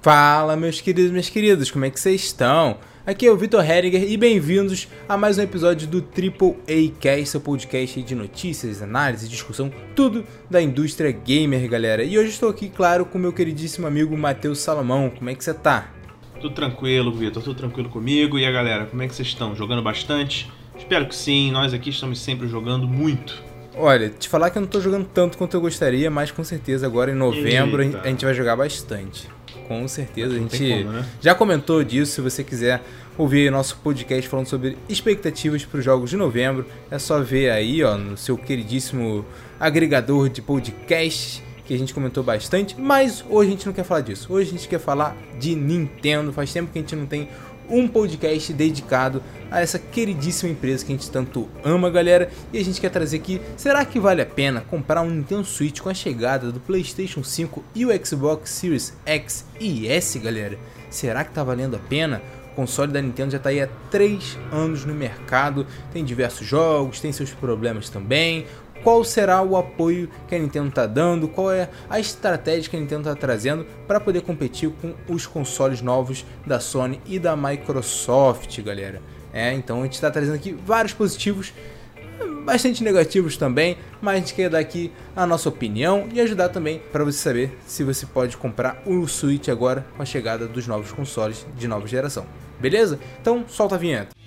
Fala, meus queridos e minhas queridas, como é que vocês estão? Aqui é o Vitor Heringer e bem-vindos a mais um episódio do Triple A Cast, seu podcast de notícias, análise, discussão, tudo da indústria gamer, galera. E hoje estou aqui, claro, com meu queridíssimo amigo Matheus Salomão. Como é que você tá? Tudo tranquilo, Vitor, tudo tranquilo comigo. E a galera, como é que vocês estão? Jogando bastante? Espero que sim, nós aqui estamos sempre jogando muito. Olha, te falar que eu não tô jogando tanto quanto eu gostaria, mas com certeza agora em novembro Eita. a gente vai jogar bastante. Com certeza, a gente como, né? já comentou disso. Se você quiser ouvir nosso podcast falando sobre expectativas para os jogos de novembro, é só ver aí, ó, no seu queridíssimo agregador de podcasts que a gente comentou bastante. Mas hoje a gente não quer falar disso. Hoje a gente quer falar de Nintendo. Faz tempo que a gente não tem um podcast dedicado a essa queridíssima empresa que a gente tanto ama, galera. E a gente quer trazer aqui, será que vale a pena comprar um Nintendo Switch com a chegada do PlayStation 5 e o Xbox Series X e S, galera? Será que tá valendo a pena? O console da Nintendo já tá aí há 3 anos no mercado, tem diversos jogos, tem seus problemas também. Qual será o apoio que a Nintendo está dando? Qual é a estratégia que a Nintendo está trazendo para poder competir com os consoles novos da Sony e da Microsoft, galera? É, então a gente está trazendo aqui vários positivos, bastante negativos também, mas a gente quer dar aqui a nossa opinião e ajudar também para você saber se você pode comprar o Switch agora com a chegada dos novos consoles de nova geração. Beleza? Então solta a vinheta.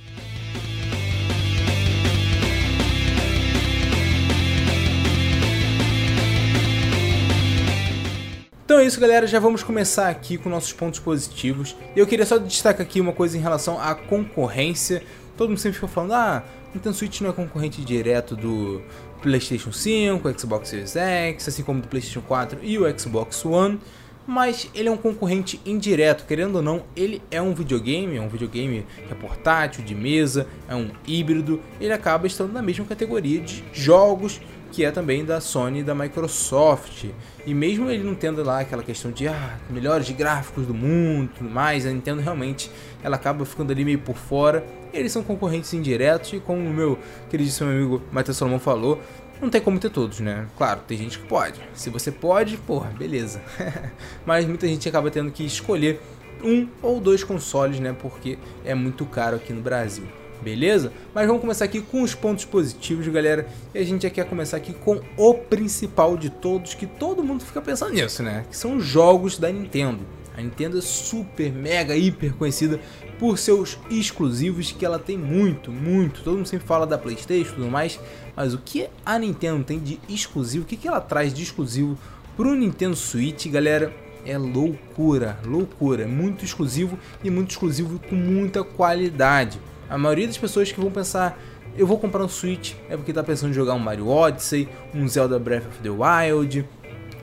Então é isso, galera. Já vamos começar aqui com nossos pontos positivos. Eu queria só destacar aqui uma coisa em relação à concorrência. Todo mundo sempre fica falando: ah, Nintendo Switch não é concorrente direto do PlayStation 5, Xbox Series X, assim como do PlayStation 4 e o Xbox One. Mas ele é um concorrente indireto, querendo ou não, ele é um videogame, é um videogame que é portátil, de mesa, é um híbrido, ele acaba estando na mesma categoria de jogos que é também da Sony e da Microsoft. E mesmo ele não tendo lá aquela questão de ah, melhores gráficos do mundo tudo mais, a Nintendo realmente ela acaba ficando ali meio por fora. Eles são concorrentes indiretos e como o meu queridíssimo amigo Matheus Salomão falou, não tem como ter todos, né? Claro, tem gente que pode. Se você pode, porra, beleza. Mas muita gente acaba tendo que escolher um ou dois consoles, né? Porque é muito caro aqui no Brasil. Beleza? Mas vamos começar aqui com os pontos positivos, galera. E a gente já quer começar aqui com o principal de todos, que todo mundo fica pensando nisso, né? Que são os jogos da Nintendo. A Nintendo é super, mega, hiper conhecida por seus exclusivos, que ela tem muito, muito. Todo mundo sempre fala da PlayStation e tudo mais, mas o que a Nintendo tem de exclusivo, o que que ela traz de exclusivo pro Nintendo Switch, galera? É loucura, loucura. É muito exclusivo e muito exclusivo com muita qualidade. A maioria das pessoas que vão pensar, eu vou comprar um Switch, é porque tá pensando em jogar um Mario Odyssey, um Zelda Breath of the Wild,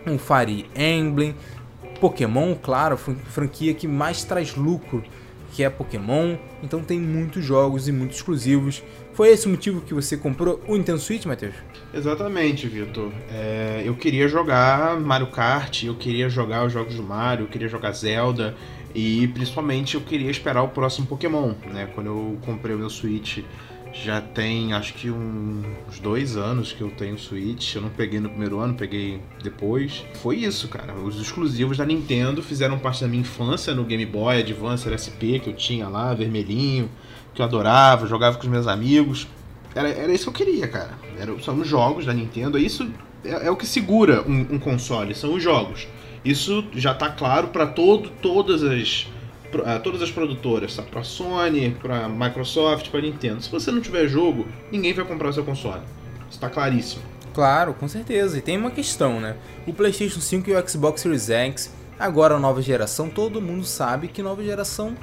um Fire Emblem, Pokémon, claro, fran- franquia que mais traz lucro, que é Pokémon. Então tem muitos jogos e muitos exclusivos. Foi esse o motivo que você comprou o Nintendo Switch, Matheus? Exatamente, Vitor. É, eu queria jogar Mario Kart, eu queria jogar os jogos do Mario, eu queria jogar Zelda e principalmente eu queria esperar o próximo Pokémon, né? Quando eu comprei o meu Switch já tem acho que uns dois anos que eu tenho Switch. Eu não peguei no primeiro ano, peguei depois. Foi isso, cara. Os exclusivos da Nintendo fizeram parte da minha infância no Game Boy Advance SP que eu tinha lá, vermelhinho, que eu adorava, jogava com os meus amigos. Era, era isso que eu queria, cara. Era, são os jogos da Nintendo. Isso é, é o que segura um, um console, são os jogos. Isso já tá claro para todo, todas as ah, todas as produtoras, tá? Pra Sony, pra Microsoft, pra Nintendo. Se você não tiver jogo, ninguém vai comprar o seu console. Isso tá claríssimo. Claro, com certeza. E tem uma questão, né? O PlayStation 5 e o Xbox Series X, agora a nova geração, todo mundo sabe que nova geração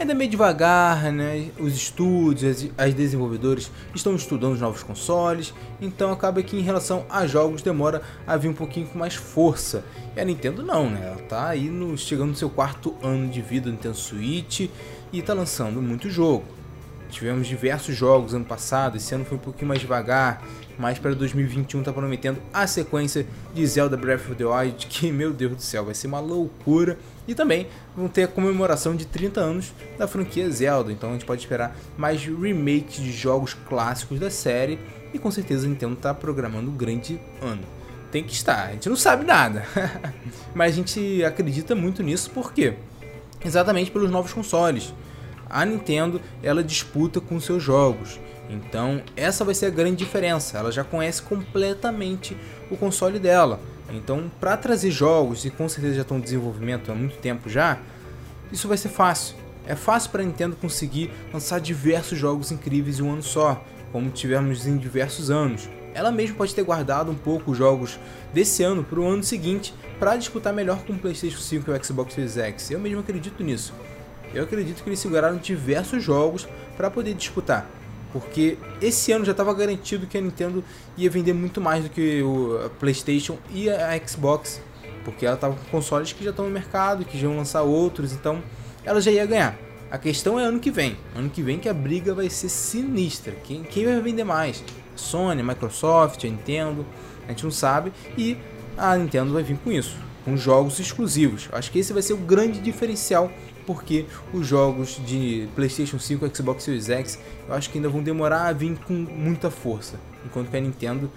ainda meio devagar, né? Os estúdios, as, as desenvolvedores estão estudando os novos consoles, então acaba que em relação a jogos demora a vir um pouquinho com mais força. E a Nintendo não, né? Ela tá aí no, chegando no seu quarto ano de vida do Nintendo Switch e tá lançando muito jogo. Tivemos diversos jogos ano passado, esse ano foi um pouquinho mais devagar, mas para 2021 tá prometendo a sequência de Zelda Breath of the Wild, que meu Deus do céu, vai ser uma loucura. E também vão ter a comemoração de 30 anos da franquia Zelda, então a gente pode esperar mais remakes de jogos clássicos da série e com certeza a Nintendo tá programando um grande ano. Tem que estar, a gente não sabe nada, mas a gente acredita muito nisso porque exatamente pelos novos consoles. A Nintendo, ela disputa com seus jogos. Então, essa vai ser a grande diferença. Ela já conhece completamente o console dela. Então, para trazer jogos, e com certeza já estão em desenvolvimento há muito tempo já, isso vai ser fácil. É fácil para a Nintendo conseguir lançar diversos jogos incríveis em um ano só, como tivemos em diversos anos. Ela mesma pode ter guardado um pouco os jogos desse ano para o ano seguinte para disputar melhor com o PlayStation 5 e o Xbox Series X. Eu mesmo acredito nisso. Eu acredito que eles seguraram diversos jogos para poder disputar. Porque esse ano já estava garantido que a Nintendo ia vender muito mais do que o PlayStation e a Xbox. Porque ela estava com consoles que já estão no mercado, que já vão lançar outros, então ela já ia ganhar. A questão é ano que vem. Ano que vem que a briga vai ser sinistra. Quem, quem vai vender mais? Sony, Microsoft, a Nintendo, a gente não sabe. E a Nintendo vai vir com isso, com jogos exclusivos. Acho que esse vai ser o grande diferencial, porque os jogos de PlayStation 5 e Xbox Series X eu acho que ainda vão demorar a vir com muita força. Enquanto que a Nintendo,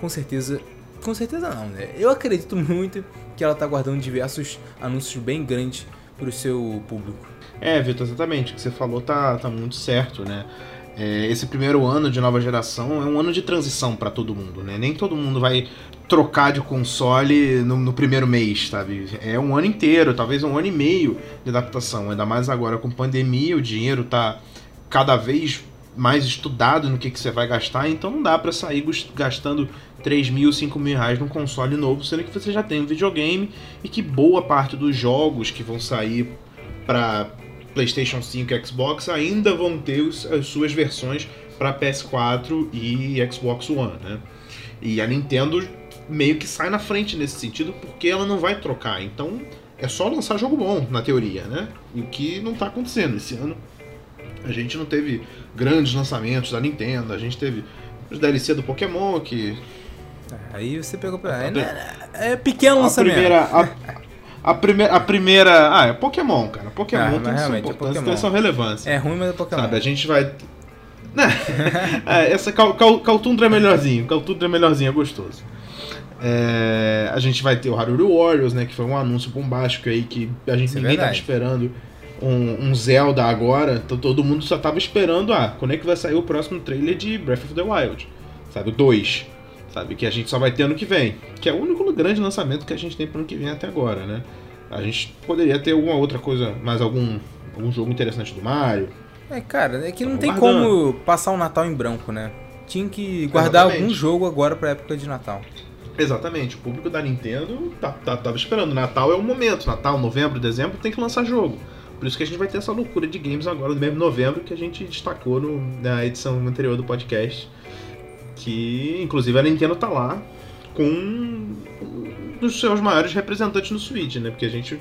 com certeza. Com certeza não, né? Eu acredito muito que ela está guardando diversos anúncios bem grandes para o seu público. É, Vitor, exatamente. O que você falou tá, tá muito certo, né? É, esse primeiro ano de nova geração é um ano de transição para todo mundo, né? Nem todo mundo vai trocar de console no, no, primeiro mês, sabe? É um ano inteiro, talvez um ano e meio de adaptação. Ainda mais agora com pandemia, o dinheiro tá cada vez mais estudado no que, que você vai gastar, então não dá para sair gastando 3 mil, 5 mil reais num console novo, sendo que você já tem um videogame e que boa parte dos jogos que vão sair para PlayStation 5 e Xbox ainda vão ter as suas versões para PS4 e Xbox One, né? E a Nintendo meio que sai na frente nesse sentido porque ela não vai trocar. Então é só lançar jogo bom, na teoria, né? O que não está acontecendo esse ano. A gente não teve grandes lançamentos da Nintendo, a gente teve os DLC do Pokémon que. Aí você pegou pra. É, é pequeno lançamento. Primeira, a, a primeira, a primeira. Ah, é Pokémon, cara. Pokémon ah, tem sua importância, é tem sua relevância. É ruim, mas é Pokémon. Sabe, a gente vai. Né? é, essa Cal, Cal, Caltundra é melhorzinho. Caltundra é melhorzinho, é gostoso. É, a gente vai ter o Haruru Warriors, né? Que foi um anúncio bombástico aí que a gente Isso ninguém é tava esperando um, um, Zelda agora. Então todo mundo só tava esperando, ah, quando é que vai sair o próximo trailer de Breath of the Wild? Sabe, o 2 sabe? Que a gente só vai ter ano que vem. Que é o único grande lançamento que a gente tem pro ano que vem até agora, né? A gente poderia ter alguma outra coisa, mais algum, algum jogo interessante do Mario. É, cara, é que não tem guardando. como passar o Natal em branco, né? Tinha que guardar Exatamente. algum jogo agora pra época de Natal. Exatamente, o público da Nintendo tá, tá, tava esperando. Natal é o momento. Natal, novembro, dezembro tem que lançar jogo. Por isso que a gente vai ter essa loucura de games agora do mesmo novembro que a gente destacou no, na edição anterior do podcast que inclusive a Nintendo tá lá com um dos seus maiores representantes no Switch, né? Porque a gente,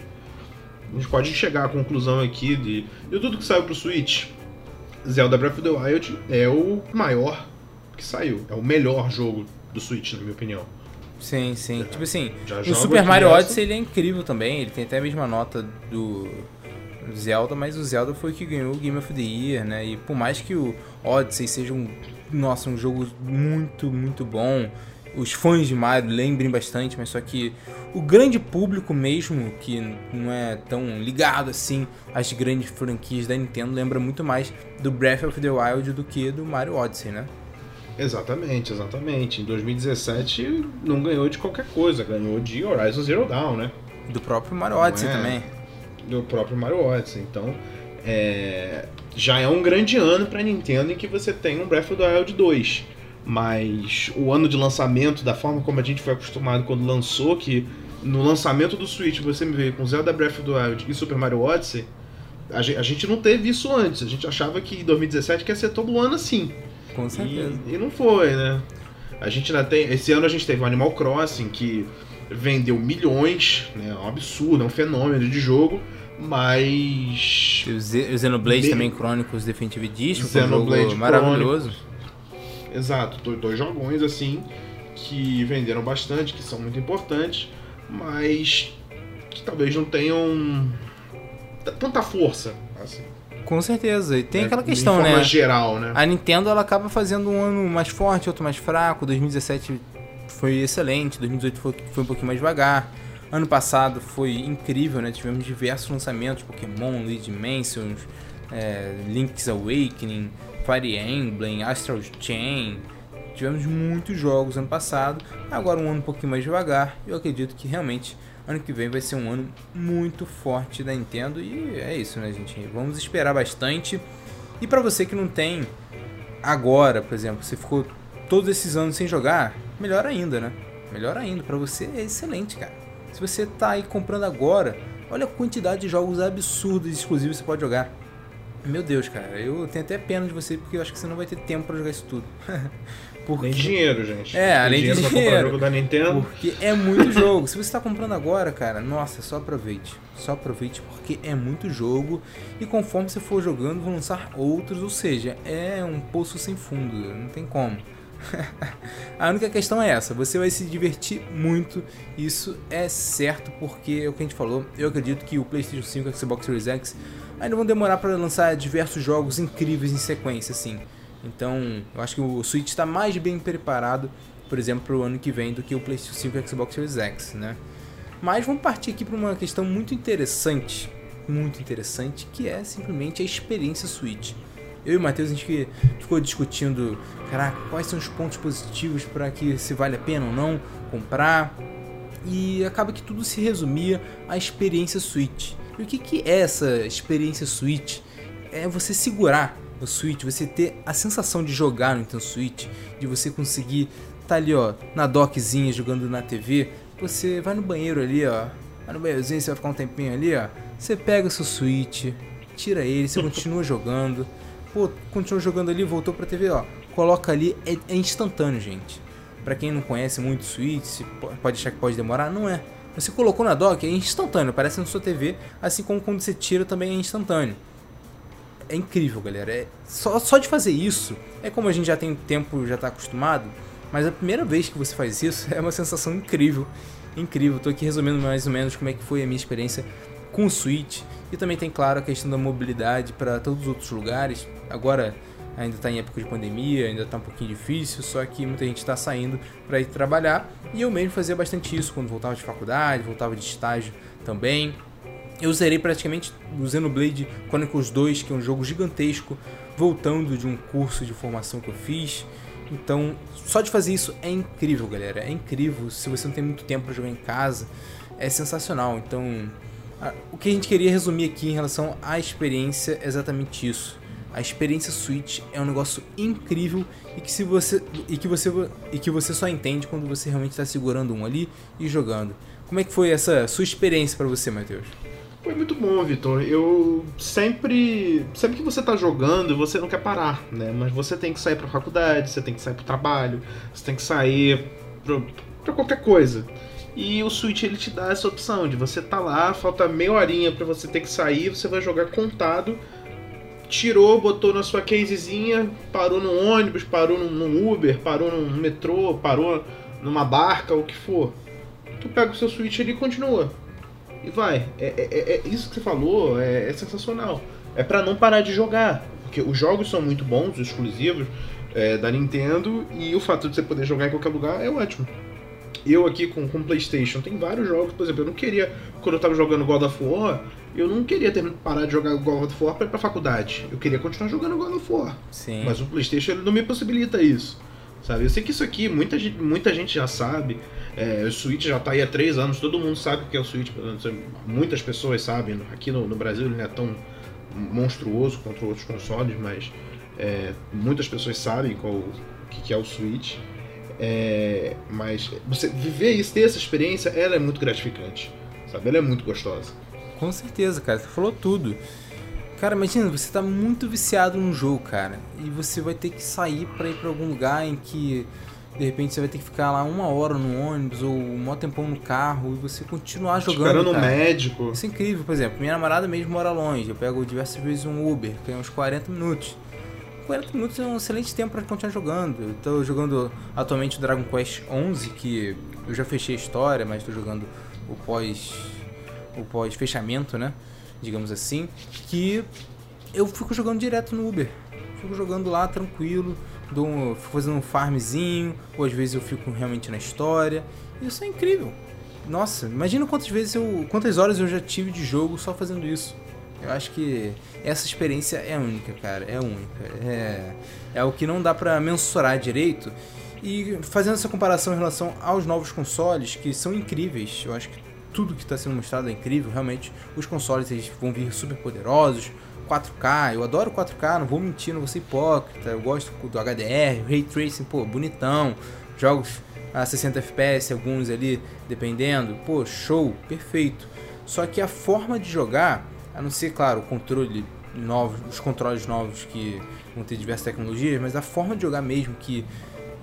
a gente pode chegar à conclusão aqui de, de tudo que saiu pro Switch. Zelda Breath of the Wild é o maior que saiu, é o melhor jogo do Switch, na minha opinião. Sim, sim. tipo assim, o Super Mario Odyssey ele é incrível também, ele tem até a mesma nota do Zelda, mas o Zelda foi o que ganhou o Game of the Year, né? E por mais que o Odyssey seja um nossa, um jogo muito, muito bom. Os fãs de Mario lembrem bastante, mas só que o grande público mesmo, que não é tão ligado assim às grandes franquias da Nintendo, lembra muito mais do Breath of the Wild do que do Mario Odyssey, né? Exatamente, exatamente. Em 2017 não ganhou de qualquer coisa, ganhou de Horizon Zero Dawn, né? Do próprio Mario Odyssey é? também. Do próprio Mario Odyssey. Então, é, já é um grande ano para Nintendo em que você tem um Breath of the Wild 2. Mas o ano de lançamento, da forma como a gente foi acostumado quando lançou, que no lançamento do Switch você me veio com Zelda Breath of the Wild e Super Mario Odyssey, a gente não teve isso antes. A gente achava que 2017 ia ser todo ano assim. Com certeza. E, e não foi, né? A gente ainda tem. Esse ano a gente teve o Animal Crossing, que vendeu milhões, né? É um absurdo, é um fenômeno de jogo. Mas. O Xenoblade de... também, Chronicles Definitive Edition, Xenoblade um jogo maravilhoso. Exato, dois, dois jogões assim que venderam bastante, que são muito importantes, mas que talvez não tenham tanta força assim. Com certeza. E tem é, aquela questão, né? geral, né? A Nintendo ela acaba fazendo um ano mais forte, outro mais fraco. 2017 foi excelente, 2018 foi, foi um pouquinho mais devagar. Ano passado foi incrível, né? Tivemos diversos lançamentos, Pokémon, League Dimensions, é, Link's Awakening, Fire Emblem, Astral Chain. Tivemos muitos jogos ano passado, agora um ano um pouquinho mais devagar. Eu acredito que realmente ano que vem vai ser um ano muito forte da Nintendo e é isso, né, gente? Vamos esperar bastante. E para você que não tem agora, por exemplo, você ficou todos esses anos sem jogar, melhor ainda, né? Melhor ainda, para você é excelente, cara. Se você tá aí comprando agora, olha a quantidade de jogos absurdos exclusivos que você pode jogar. Meu Deus, cara, eu tenho até pena de você porque eu acho que você não vai ter tempo para jogar isso tudo. porque... Nem dinheiro, gente. É, além de dinheiro. Pra jogo da Nintendo. Porque é muito jogo. Se você está comprando agora, cara, nossa, só aproveite. Só aproveite porque é muito jogo e conforme você for jogando vão lançar outros, ou seja, é um poço sem fundo, não tem como. a única questão é essa, você vai se divertir muito, isso é certo, porque é o que a gente falou, eu acredito que o PlayStation 5 e o Xbox Series X ainda vão demorar para lançar diversos jogos incríveis em sequência, assim. Então, eu acho que o Switch está mais bem preparado, por exemplo, para o ano que vem do que o PlayStation 5 e o Xbox Series X, né? Mas vamos partir aqui para uma questão muito interessante, muito interessante, que é simplesmente a experiência Switch. Eu e o Matheus a gente ficou discutindo, caraca, quais são os pontos positivos para que se vale a pena ou não comprar. E acaba que tudo se resumia à experiência Switch. E o que, que é essa experiência Switch? É você segurar o Switch, você ter a sensação de jogar no Nintendo Switch, de você conseguir tá ali, ó, na dockzinha jogando na TV. Você vai no banheiro ali, ó, vai no banheirozinho, você vai ficar um tempinho ali, ó. Você pega o seu Switch, tira ele, você continua jogando. Pô, continua jogando ali, voltou pra TV, ó. Coloca ali, é, é instantâneo, gente. Para quem não conhece muito Switch, pode achar que pode demorar, não é. Você colocou na dock, é instantâneo, aparece na sua TV, assim como quando você tira também é instantâneo. É incrível, galera. É, só, só de fazer isso, é como a gente já tem tempo, já está acostumado, mas a primeira vez que você faz isso é uma sensação incrível. Incrível. Tô aqui resumindo mais ou menos como é que foi a minha experiência com o Switch. E também tem, claro, a questão da mobilidade para todos os outros lugares. Agora ainda está em época de pandemia, ainda está um pouquinho difícil, só que muita gente está saindo para ir trabalhar. E eu mesmo fazia bastante isso quando voltava de faculdade, voltava de estágio também. Eu zerei praticamente o Xenoblade Chronicles 2, que é um jogo gigantesco, voltando de um curso de formação que eu fiz. Então, só de fazer isso é incrível, galera. É incrível. Se você não tem muito tempo para jogar em casa, é sensacional. Então, o que a gente queria resumir aqui em relação à experiência é exatamente isso. A experiência Switch é um negócio incrível e que, se você, e que, você, e que você só entende quando você realmente está segurando um ali e jogando. Como é que foi essa sua experiência para você, Matheus? Foi muito bom, Vitor. Eu sempre. Sempre que você tá jogando, você não quer parar, né? Mas você tem que sair pra faculdade, você tem que sair pro trabalho, você tem que sair pra, pra qualquer coisa. E o Switch ele te dá essa opção de você tá lá, falta meia horinha para você ter que sair, você vai jogar contado. Tirou, botou na sua casezinha, parou no ônibus, parou num Uber, parou num metrô, parou numa barca, o que for. Tu pega o seu Switch e continua. E vai. É, é, é, é isso que você falou é, é sensacional. É para não parar de jogar. Porque os jogos são muito bons, exclusivos é, da Nintendo, e o fato de você poder jogar em qualquer lugar é ótimo eu aqui com, com PlayStation, tem vários jogos, por exemplo, eu não queria, quando eu tava jogando God of War, eu não queria ter, parar de jogar God of War pra ir pra faculdade. Eu queria continuar jogando God of War. Sim. Mas o PlayStation ele não me possibilita isso. Sabe? Eu sei que isso aqui muita, muita gente já sabe. É, o Switch já tá aí há três anos, todo mundo sabe o que é o Switch. Muitas pessoas sabem. Aqui no, no Brasil ele não é tão monstruoso contra outros consoles, mas é, muitas pessoas sabem qual, o que, que é o Switch. É, mas você viver isso, ter essa experiência, ela é muito gratificante, sabe? Ela é muito gostosa. Com certeza, cara. Você falou tudo. Cara, imagina, você tá muito viciado num jogo, cara, e você vai ter que sair para ir para algum lugar em que de repente você vai ter que ficar lá uma hora no ônibus ou um maior tempão no carro e você continuar jogando. Esperando no médico. Isso é incrível, por exemplo, minha namorada mesmo mora longe, eu pego diversas vezes um Uber, que é uns 40 minutos. 40 minutos é um excelente tempo para continuar jogando. Eu tô jogando atualmente o Dragon Quest 11, que eu já fechei a história, mas estou jogando o pós o pós fechamento, né? Digamos assim, que eu fico jogando direto no Uber. Fico jogando lá tranquilo, dou um, fico fazendo um farmzinho, ou às vezes eu fico realmente na história. Isso é incrível. nossa, imagina quantas vezes eu. quantas horas eu já tive de jogo só fazendo isso. Eu acho que essa experiência é única, cara. É única. É, é o que não dá para mensurar direito. E fazendo essa comparação em relação aos novos consoles, que são incríveis, eu acho que tudo que está sendo mostrado é incrível, realmente. Os consoles eles vão vir super poderosos, 4K, eu adoro 4K, não vou mentir, não vou ser hipócrita, eu gosto do HDR, Ray Tracing, pô, bonitão, jogos a 60 FPS, alguns ali, dependendo, pô, show, perfeito. Só que a forma de jogar, a não ser, claro, o controle novo, os controles novos que vão ter diversas tecnologias, mas a forma de jogar mesmo que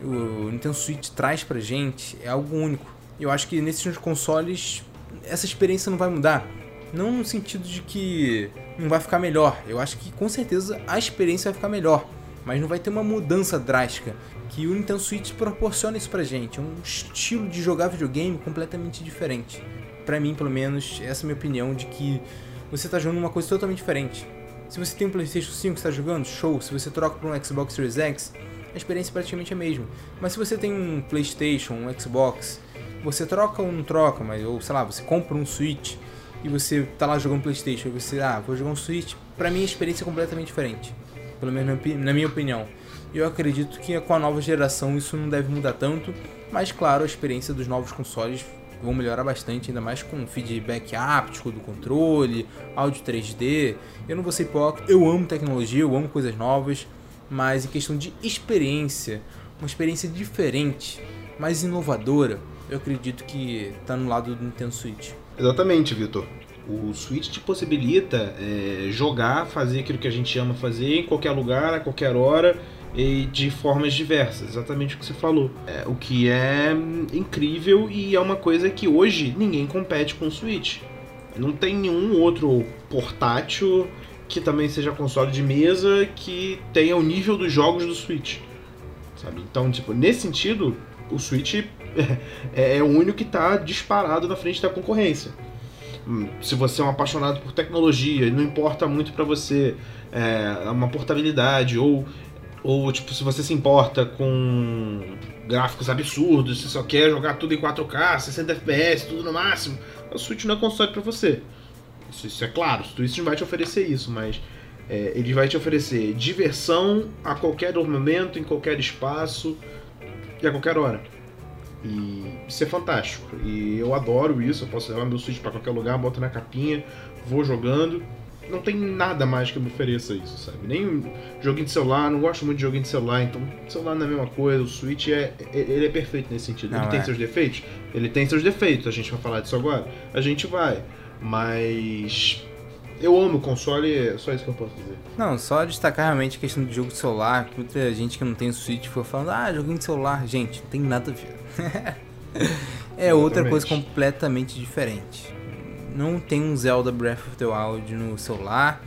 o Nintendo Switch traz pra gente é algo único. Eu acho que nesses consoles essa experiência não vai mudar. Não no sentido de que não vai ficar melhor. Eu acho que com certeza a experiência vai ficar melhor. Mas não vai ter uma mudança drástica. Que o Nintendo Switch proporciona isso pra gente. É um estilo de jogar videogame completamente diferente. Pra mim, pelo menos, essa é a minha opinião de que você tá jogando uma coisa totalmente diferente. Se você tem um PlayStation 5 que está jogando, show. Se você troca para um Xbox Series X, a experiência é praticamente a mesma. Mas se você tem um PlayStation, um Xbox, você troca ou não troca, mas ou sei lá, você compra um Switch e você tá lá jogando PlayStation, e você, ah, vou jogar um Switch, para mim a experiência é completamente diferente. Pelo menos na minha opinião. Eu acredito que com a nova geração isso não deve mudar tanto, mas claro, a experiência dos novos consoles vão melhorar bastante, ainda mais com feedback áptico do controle, áudio 3D. Eu não vou ser hipócrita, eu amo tecnologia, eu amo coisas novas, mas em questão de experiência, uma experiência diferente, mais inovadora, eu acredito que está no lado do Nintendo Switch. Exatamente, Vitor. O Switch te possibilita é, jogar, fazer aquilo que a gente ama fazer em qualquer lugar, a qualquer hora e de formas diversas, exatamente o que você falou. É, o que é incrível e é uma coisa que hoje ninguém compete com o Switch. Não tem nenhum outro portátil que também seja console de mesa que tenha o nível dos jogos do Switch. Sabe? Então, tipo, nesse sentido, o Switch é, é o único que está disparado na frente da concorrência. Hum, se você é um apaixonado por tecnologia, não importa muito para você é, uma portabilidade ou ou, tipo, se você se importa com gráficos absurdos, você só quer jogar tudo em 4K, 60 FPS, tudo no máximo, o Switch não é console para você. Isso, isso, é claro, o Switch não vai te oferecer isso, mas é, ele vai te oferecer diversão a qualquer momento, em qualquer espaço e a qualquer hora. E isso é fantástico. E eu adoro isso, eu posso levar meu Switch para qualquer lugar, boto na capinha, vou jogando não tem nada mais que me ofereça isso, sabe? Nem joguinho de celular, não gosto muito de joguinho de celular, então celular não é a mesma coisa, o Switch é, é ele é perfeito nesse sentido. Não, ele é. tem seus defeitos? Ele tem seus defeitos, a gente vai falar disso agora? A gente vai, mas eu amo o console, é só isso que eu posso dizer. Não, só destacar realmente a questão do jogo de celular, que muita gente que não tem Switch foi falando, ah, joguinho de celular, gente, não tem nada a ver. é outra coisa completamente diferente não tem um Zelda Breath of the Wild no celular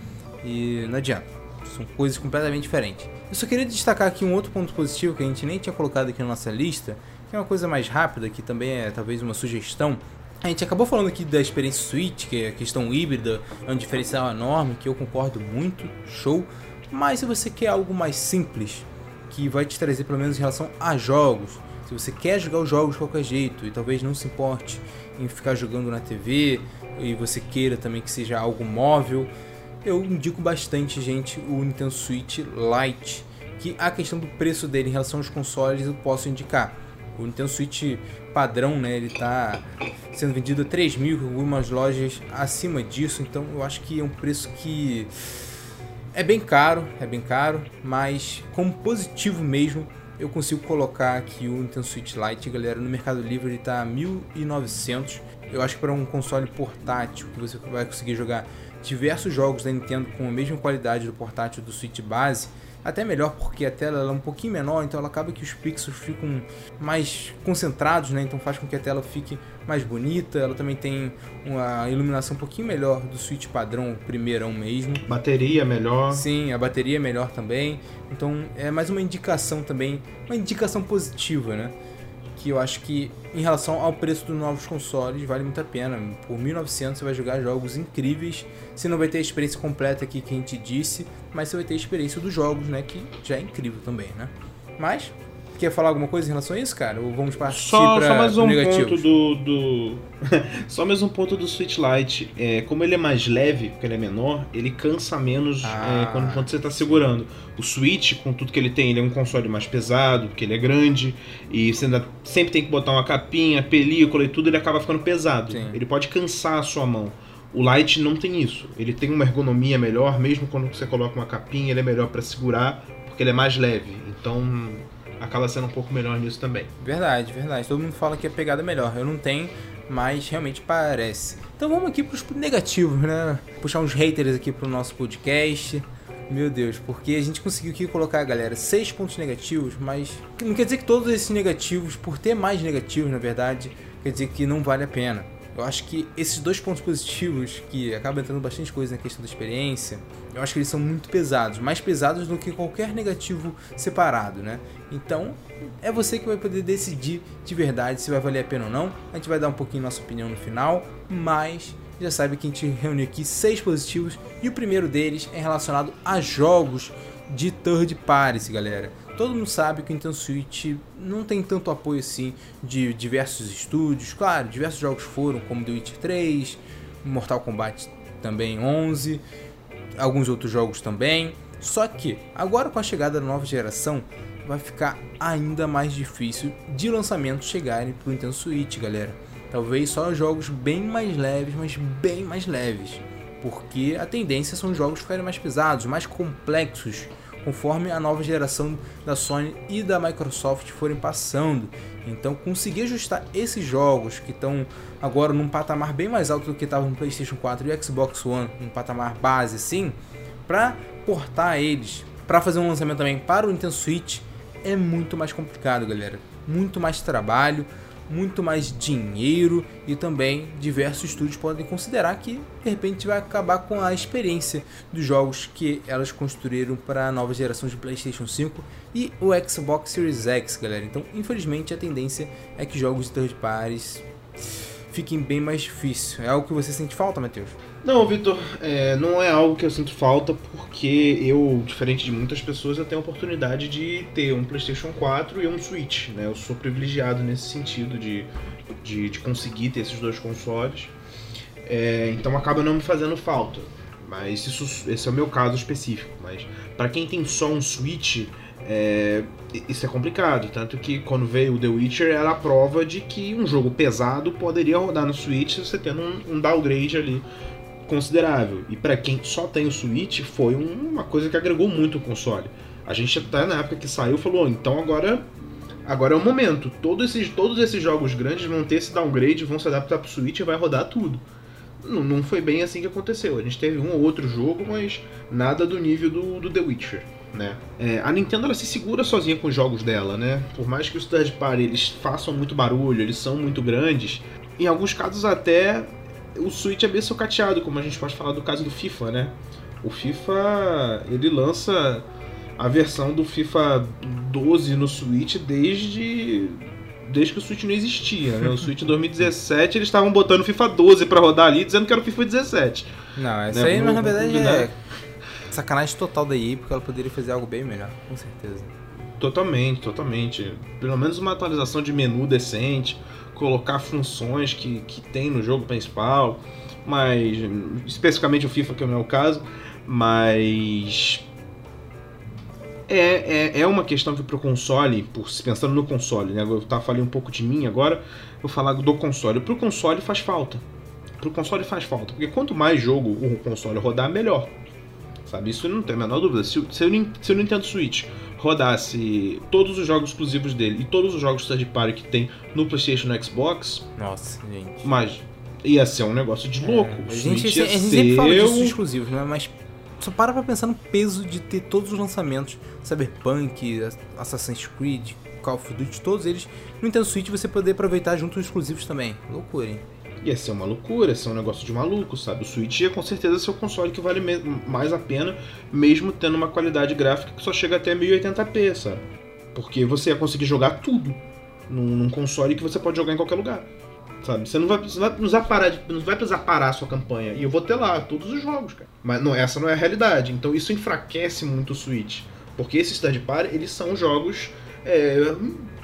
e não adianta. São coisas completamente diferentes. Eu só queria destacar aqui um outro ponto positivo que a gente nem tinha colocado aqui na nossa lista, que é uma coisa mais rápida, que também é talvez uma sugestão. A gente acabou falando aqui da experiência Switch, que é a questão híbrida, é um diferencial enorme, que eu concordo muito, show. Mas se você quer algo mais simples, que vai te trazer pelo menos em relação a jogos, se você quer jogar os jogos de qualquer jeito e talvez não se importe em ficar jogando na TV, e você queira também que seja algo móvel, eu indico bastante, gente, o Nintendo Switch Lite, que a questão do preço dele em relação aos consoles eu posso indicar. O Nintendo Switch padrão, né, ele tá sendo vendido a 3 mil, algumas lojas acima disso, então eu acho que é um preço que é bem caro, é bem caro, mas como positivo mesmo, eu consigo colocar aqui o Nintendo Switch Lite, galera, no Mercado Livre ele tá 1.900 eu acho que para um console portátil que você vai conseguir jogar diversos jogos da Nintendo com a mesma qualidade do portátil do Switch base, até melhor porque a tela é um pouquinho menor, então ela acaba que os pixels ficam mais concentrados, né? Então faz com que a tela fique mais bonita. Ela também tem uma iluminação um pouquinho melhor do Switch padrão primeirão mesmo. Bateria melhor. Sim, a bateria é melhor também. Então é mais uma indicação também, uma indicação positiva, né? Que eu acho que em relação ao preço dos novos consoles vale muito a pena. Por 1.900 você vai jogar jogos incríveis. Você não vai ter a experiência completa aqui que a gente disse, mas você vai ter a experiência dos jogos, né, que já é incrível também, né? Mas quer falar alguma coisa em relação a isso, cara? Ou vamos partir só, pra, só mais um ponto do, do... só mais um ponto do Switch Lite. É, como ele é mais leve, porque ele é menor, ele cansa menos Ah. é, quando, quando você está segurando. O Switch, com tudo que ele tem, ele é um console mais pesado, porque ele é grande e você ainda sempre tem que botar uma capinha, película e tudo, ele acaba ficando pesado. Sim. Ele pode cansar a sua mão. O Lite não tem isso. Ele tem uma ergonomia melhor, mesmo quando você coloca uma capinha, ele é melhor para segurar, porque ele é mais leve. Então acaba sendo um pouco melhor nisso também. Verdade, verdade. Todo mundo fala que a pegada é melhor. Eu não tenho, mas realmente parece. Então vamos aqui pros negativos, né? Puxar uns haters aqui pro nosso podcast. Meu Deus, porque a gente conseguiu aqui colocar, galera, seis pontos negativos, mas não quer dizer que todos esses negativos, por ter mais negativos, na verdade, quer dizer que não vale a pena. Eu acho que esses dois pontos positivos, que acaba entrando bastante coisa na questão da experiência, eu acho que eles são muito pesados, mais pesados do que qualquer negativo separado, né? Então, é você que vai poder decidir de verdade se vai valer a pena ou não. A gente vai dar um pouquinho nossa opinião no final, mas já sabe que a gente reuniu aqui seis positivos e o primeiro deles é relacionado a jogos de third parties, galera. Todo mundo sabe que o Nintendo Switch não tem tanto apoio assim de diversos estúdios. Claro, diversos jogos foram, como The Witcher 3, Mortal Kombat também 11, alguns outros jogos também. Só que agora com a chegada da nova geração vai ficar ainda mais difícil de lançamentos chegarem pro Nintendo Switch, galera. Talvez só jogos bem mais leves, mas bem mais leves. Porque a tendência são jogos ficarem mais pesados, mais complexos, conforme a nova geração da Sony e da Microsoft forem passando. Então, conseguir ajustar esses jogos que estão agora num patamar bem mais alto do que estavam no PlayStation 4 e Xbox One, um patamar base assim, para portar eles, para fazer um lançamento também para o Nintendo Switch, é muito mais complicado, galera. Muito mais trabalho, muito mais dinheiro e também diversos estúdios podem considerar que de repente vai acabar com a experiência dos jogos que elas construíram para a nova geração de PlayStation 5 e o Xbox Series X, galera. Então, infelizmente, a tendência é que jogos de third parties fiquem bem mais difíceis. É algo que você sente falta, Matheus? Não, Vitor, é, não é algo que eu sinto falta, porque eu, diferente de muitas pessoas, eu tenho a oportunidade de ter um PlayStation 4 e um Switch, né? Eu sou privilegiado nesse sentido de, de, de conseguir ter esses dois consoles. É, então acaba não me fazendo falta. Mas isso, esse é o meu caso específico. Mas para quem tem só um Switch, é, isso é complicado. Tanto que quando veio o The Witcher era a prova de que um jogo pesado poderia rodar no Switch você tendo um, um downgrade ali considerável. E para quem só tem o Switch, foi um- uma coisa que agregou muito o console. A gente até na época que saiu falou, então agora agora é o momento. Todos esses, todos esses jogos grandes vão ter esse downgrade, vão se adaptar pro Switch e vai rodar tudo. Não, não foi bem assim que aconteceu. A gente teve um ou outro jogo, mas nada do nível do, do The Witcher. Né? É, a Nintendo ela se segura sozinha com os jogos dela, né? Por mais que os third party eles façam muito barulho, eles são muito grandes, em alguns casos até o Switch é bem socateado, como a gente pode falar do caso do FIFA, né? O FIFA ele lança a versão do FIFA 12 no Switch desde desde que o Switch não existia, né? O Switch em 2017 eles estavam botando o FIFA 12 pra rodar ali, dizendo que era o FIFA 17. Não, essa Né, aí, mas na verdade é sacanagem total da EA, porque ela poderia fazer algo bem melhor, com certeza. Totalmente, totalmente. Pelo menos uma atualização de menu decente, colocar funções que, que tem no jogo principal, mas especificamente o FIFA que não é o caso, mas é, é, é uma questão que pro console, por, pensando no console, né? Eu tava falando um pouco de mim agora, eu vou falar do console. Pro console faz falta. Pro console faz falta, porque quanto mais jogo o console rodar, melhor. Sabe? Isso não tem a menor dúvida. Se, o- se, Nin- se o Nintendo Switch rodasse todos os jogos exclusivos dele e todos os jogos third party que tem no PlayStation e no Xbox, Nossa, gente. mas ia ser um negócio de louco. É, a gente, a ia gente sempre fala disso ser exclusivos, né? Mas só para pra pensar no peso de ter todos os lançamentos. Cyberpunk, Assassin's Creed, Call of Duty, todos eles. No Nintendo Switch você poder aproveitar junto os exclusivos também. Loucura, hein? Ia ser uma loucura, ia ser um negócio de maluco, sabe? O Switch ia com certeza ser o console que vale mais a pena, mesmo tendo uma qualidade gráfica que só chega até 1080p, sabe? Porque você ia conseguir jogar tudo num, num console que você pode jogar em qualquer lugar. Sabe? Você não vai, você vai precisar parar não vai precisar parar a sua campanha. E eu vou ter lá todos os jogos, cara. Mas não, essa não é a realidade. Então isso enfraquece muito o Switch. Porque esses third party, eles são jogos é,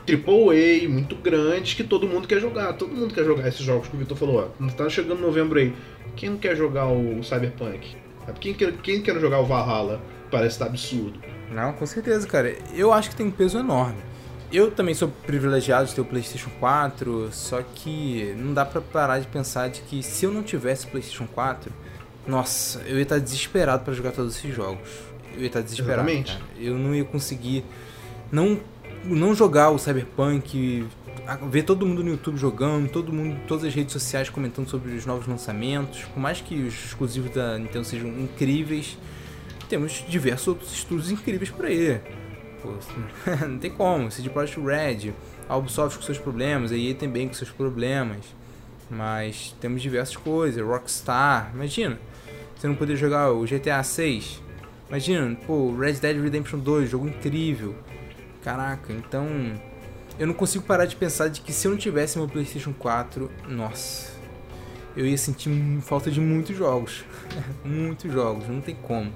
AAA, muito grandes, que todo mundo quer jogar. Todo mundo quer jogar esses jogos que o Vitor falou. Ó, tá chegando novembro aí. Quem não quer jogar o Cyberpunk? Quem quer, quem quer jogar o Valhalla? Parece tá absurdo. Não, com certeza, cara. Eu acho que tem um peso enorme. Eu também sou privilegiado de ter o PlayStation 4, só que não dá pra parar de pensar de que se eu não tivesse o PlayStation 4, nossa, eu ia estar desesperado para jogar todos esses jogos. Eu ia estar desesperado. Exatamente. Cara. Eu não ia conseguir não não jogar o Cyberpunk, ver todo mundo no YouTube jogando, todo mundo, todas as redes sociais comentando sobre os novos lançamentos, por mais que os exclusivos da Nintendo sejam incríveis, temos diversos outros estudos incríveis por aí. Pô, não tem como, CD Projekt Red, a Ubisoft com seus problemas, a EA também com seus problemas, mas temos diversas coisas, Rockstar, imagina, você não poder jogar o GTA 6, imagina, pô, Red Dead Redemption 2, jogo incrível, Caraca, então eu não consigo parar de pensar de que se eu não tivesse meu PlayStation 4, nossa, eu ia sentir falta de muitos jogos. muitos jogos, não tem como.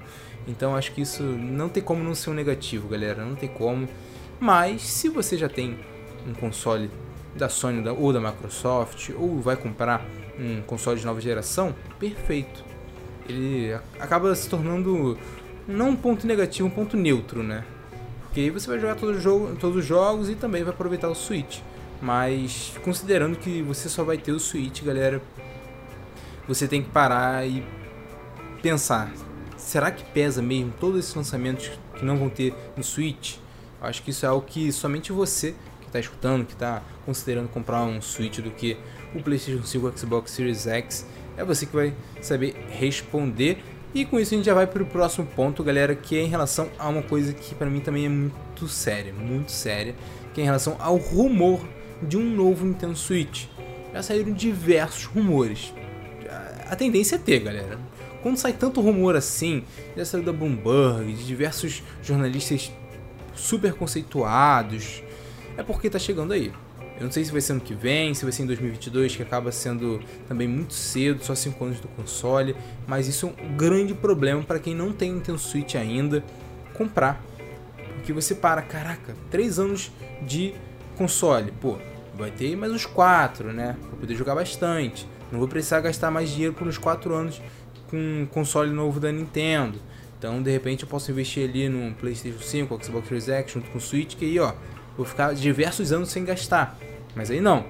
Então acho que isso não tem como não ser um negativo, galera, não tem como. Mas se você já tem um console da Sony ou da Microsoft ou vai comprar um console de nova geração, perfeito. Ele acaba se tornando não um ponto negativo, um ponto neutro, né? Porque aí você vai jogar todo jogo, todos os jogos e também vai aproveitar o Switch. Mas considerando que você só vai ter o Switch, galera, você tem que parar e pensar: será que pesa mesmo todos esses lançamentos que não vão ter no Switch? Eu acho que isso é algo que somente você que está escutando, que está considerando comprar um Switch do que o PlayStation 5 o Xbox Series X, é você que vai saber responder. E com isso a gente já vai para o próximo ponto, galera, que é em relação a uma coisa que para mim também é muito séria, muito séria, que é em relação ao rumor de um novo Nintendo Switch. Já saíram diversos rumores. A tendência é ter, galera. Quando sai tanto rumor assim, já saiu da Bloomberg, de diversos jornalistas super conceituados, é porque tá chegando aí. Eu não sei se vai ser ano que vem, se vai ser em 2022, que acaba sendo também muito cedo, só 5 anos do console. Mas isso é um grande problema para quem não tem Nintendo Switch ainda comprar. Porque você para, caraca, 3 anos de console. Pô, vai ter mais uns 4, né? Pra poder jogar bastante. Não vou precisar gastar mais dinheiro por uns 4 anos com um console novo da Nintendo. Então, de repente, eu posso investir ali no PlayStation 5, Xbox Series X, junto com o Switch, que aí, ó, vou ficar diversos anos sem gastar. Mas aí não.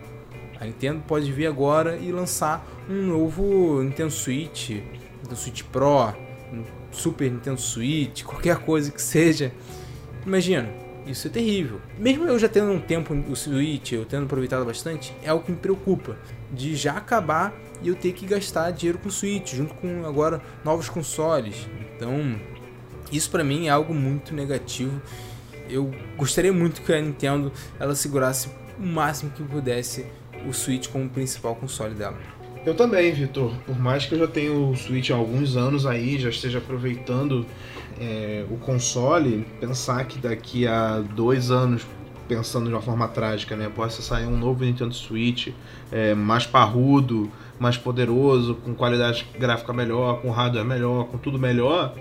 A Nintendo pode vir agora e lançar um novo Nintendo Switch, Nintendo Switch Pro, Super Nintendo Switch, qualquer coisa que seja. Imagina, isso é terrível. Mesmo eu já tendo um tempo o Switch, eu tendo aproveitado bastante, é o que me preocupa. De já acabar e eu ter que gastar dinheiro com o Switch, junto com agora novos consoles. Então, isso para mim é algo muito negativo. Eu gostaria muito que a Nintendo ela segurasse o máximo que pudesse o Switch como principal console dela. Eu também, Vitor. Por mais que eu já tenha o Switch há alguns anos aí, já esteja aproveitando é, o console, pensar que daqui a dois anos, pensando de uma forma trágica, né, possa sair um novo Nintendo Switch é, mais parrudo, mais poderoso, com qualidade gráfica melhor, com hardware melhor, com tudo melhor,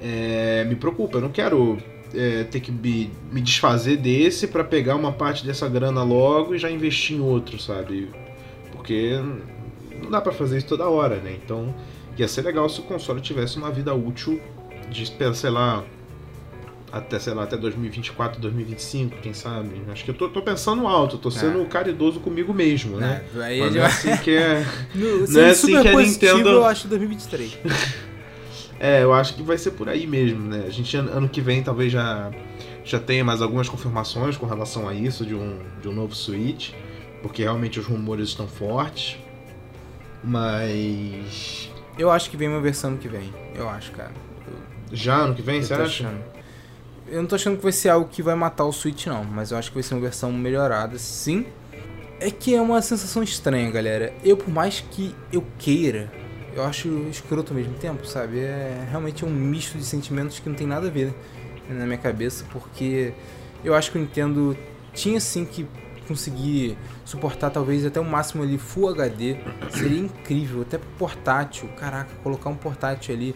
é, me preocupa. Eu não quero é, ter que me, me desfazer desse para pegar uma parte dessa grana logo e já investir em outro, sabe? Porque não dá para fazer isso toda hora, né? Então ia ser legal se o console tivesse uma vida útil de, sei lá, até, sei lá, até 2024, 2025, quem sabe? Acho que eu tô, tô pensando alto, tô sendo é. caridoso comigo mesmo, né? É, aí Mas não é assim que é. no, não é assim que a Nintendo. Eu acho 2023. É, eu acho que vai ser por aí mesmo, né? A gente ano que vem talvez já, já tenha mais algumas confirmações com relação a isso, de um, de um novo Switch, porque realmente os rumores estão fortes. Mas. Eu acho que vem uma versão ano que vem. Eu acho, cara. Eu... Já ano que vem, eu você acha? Achando. Eu não tô achando que vai ser algo que vai matar o Switch, não. Mas eu acho que vai ser uma versão melhorada, sim. É que é uma sensação estranha, galera. Eu, por mais que eu queira eu acho escroto ao mesmo tempo, sabe? É realmente um misto de sentimentos que não tem nada a ver na minha cabeça, porque eu acho que o Nintendo tinha sim que conseguir suportar talvez até o máximo ali Full HD, seria incrível, até portátil, caraca, colocar um portátil ali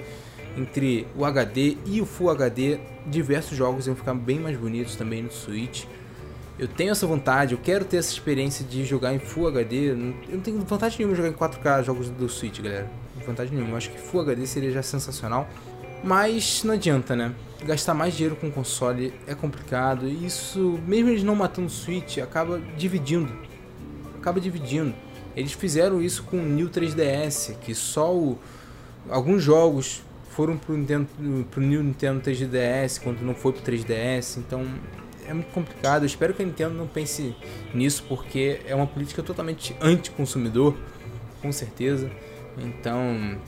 entre o HD e o Full HD, diversos jogos iam ficar bem mais bonitos também no Switch. eu tenho essa vontade, eu quero ter essa experiência de jogar em Full HD. Eu não tenho vontade nenhuma de jogar em 4K jogos do Switch, galera. Vontade nenhuma. Eu acho que Full HD seria já sensacional. Mas não adianta, né? Gastar mais dinheiro com console é complicado. E isso, mesmo eles não matando o Switch, acaba dividindo. Acaba dividindo. Eles fizeram isso com o New 3DS, que só o, alguns jogos foram pro, Nintendo, pro New Nintendo 3DS, quando não foi pro 3DS. Então é muito complicado. Eu espero que a Nintendo não pense nisso, porque é uma política totalmente anti-consumidor, com certeza. Então,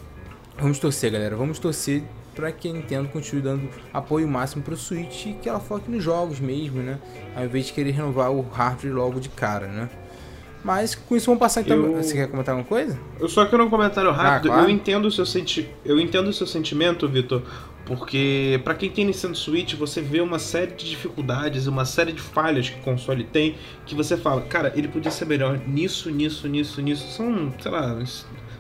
vamos torcer, galera. Vamos torcer para que a Nintendo continue dando apoio máximo para o Switch e que ela foque nos jogos mesmo, né? Ao invés de querer renovar o hardware logo de cara, né? Mas com isso vamos passar então. Eu... Você quer comentar alguma coisa? Eu só quero um comentário rápido. Ah, claro. Eu entendo o seu senti... eu entendo o seu sentimento, Vitor, porque para quem tem Nintendo Switch, você vê uma série de dificuldades, uma série de falhas que o console tem, que você fala, cara, ele podia ser melhor nisso, nisso, nisso, nisso. São, sei lá,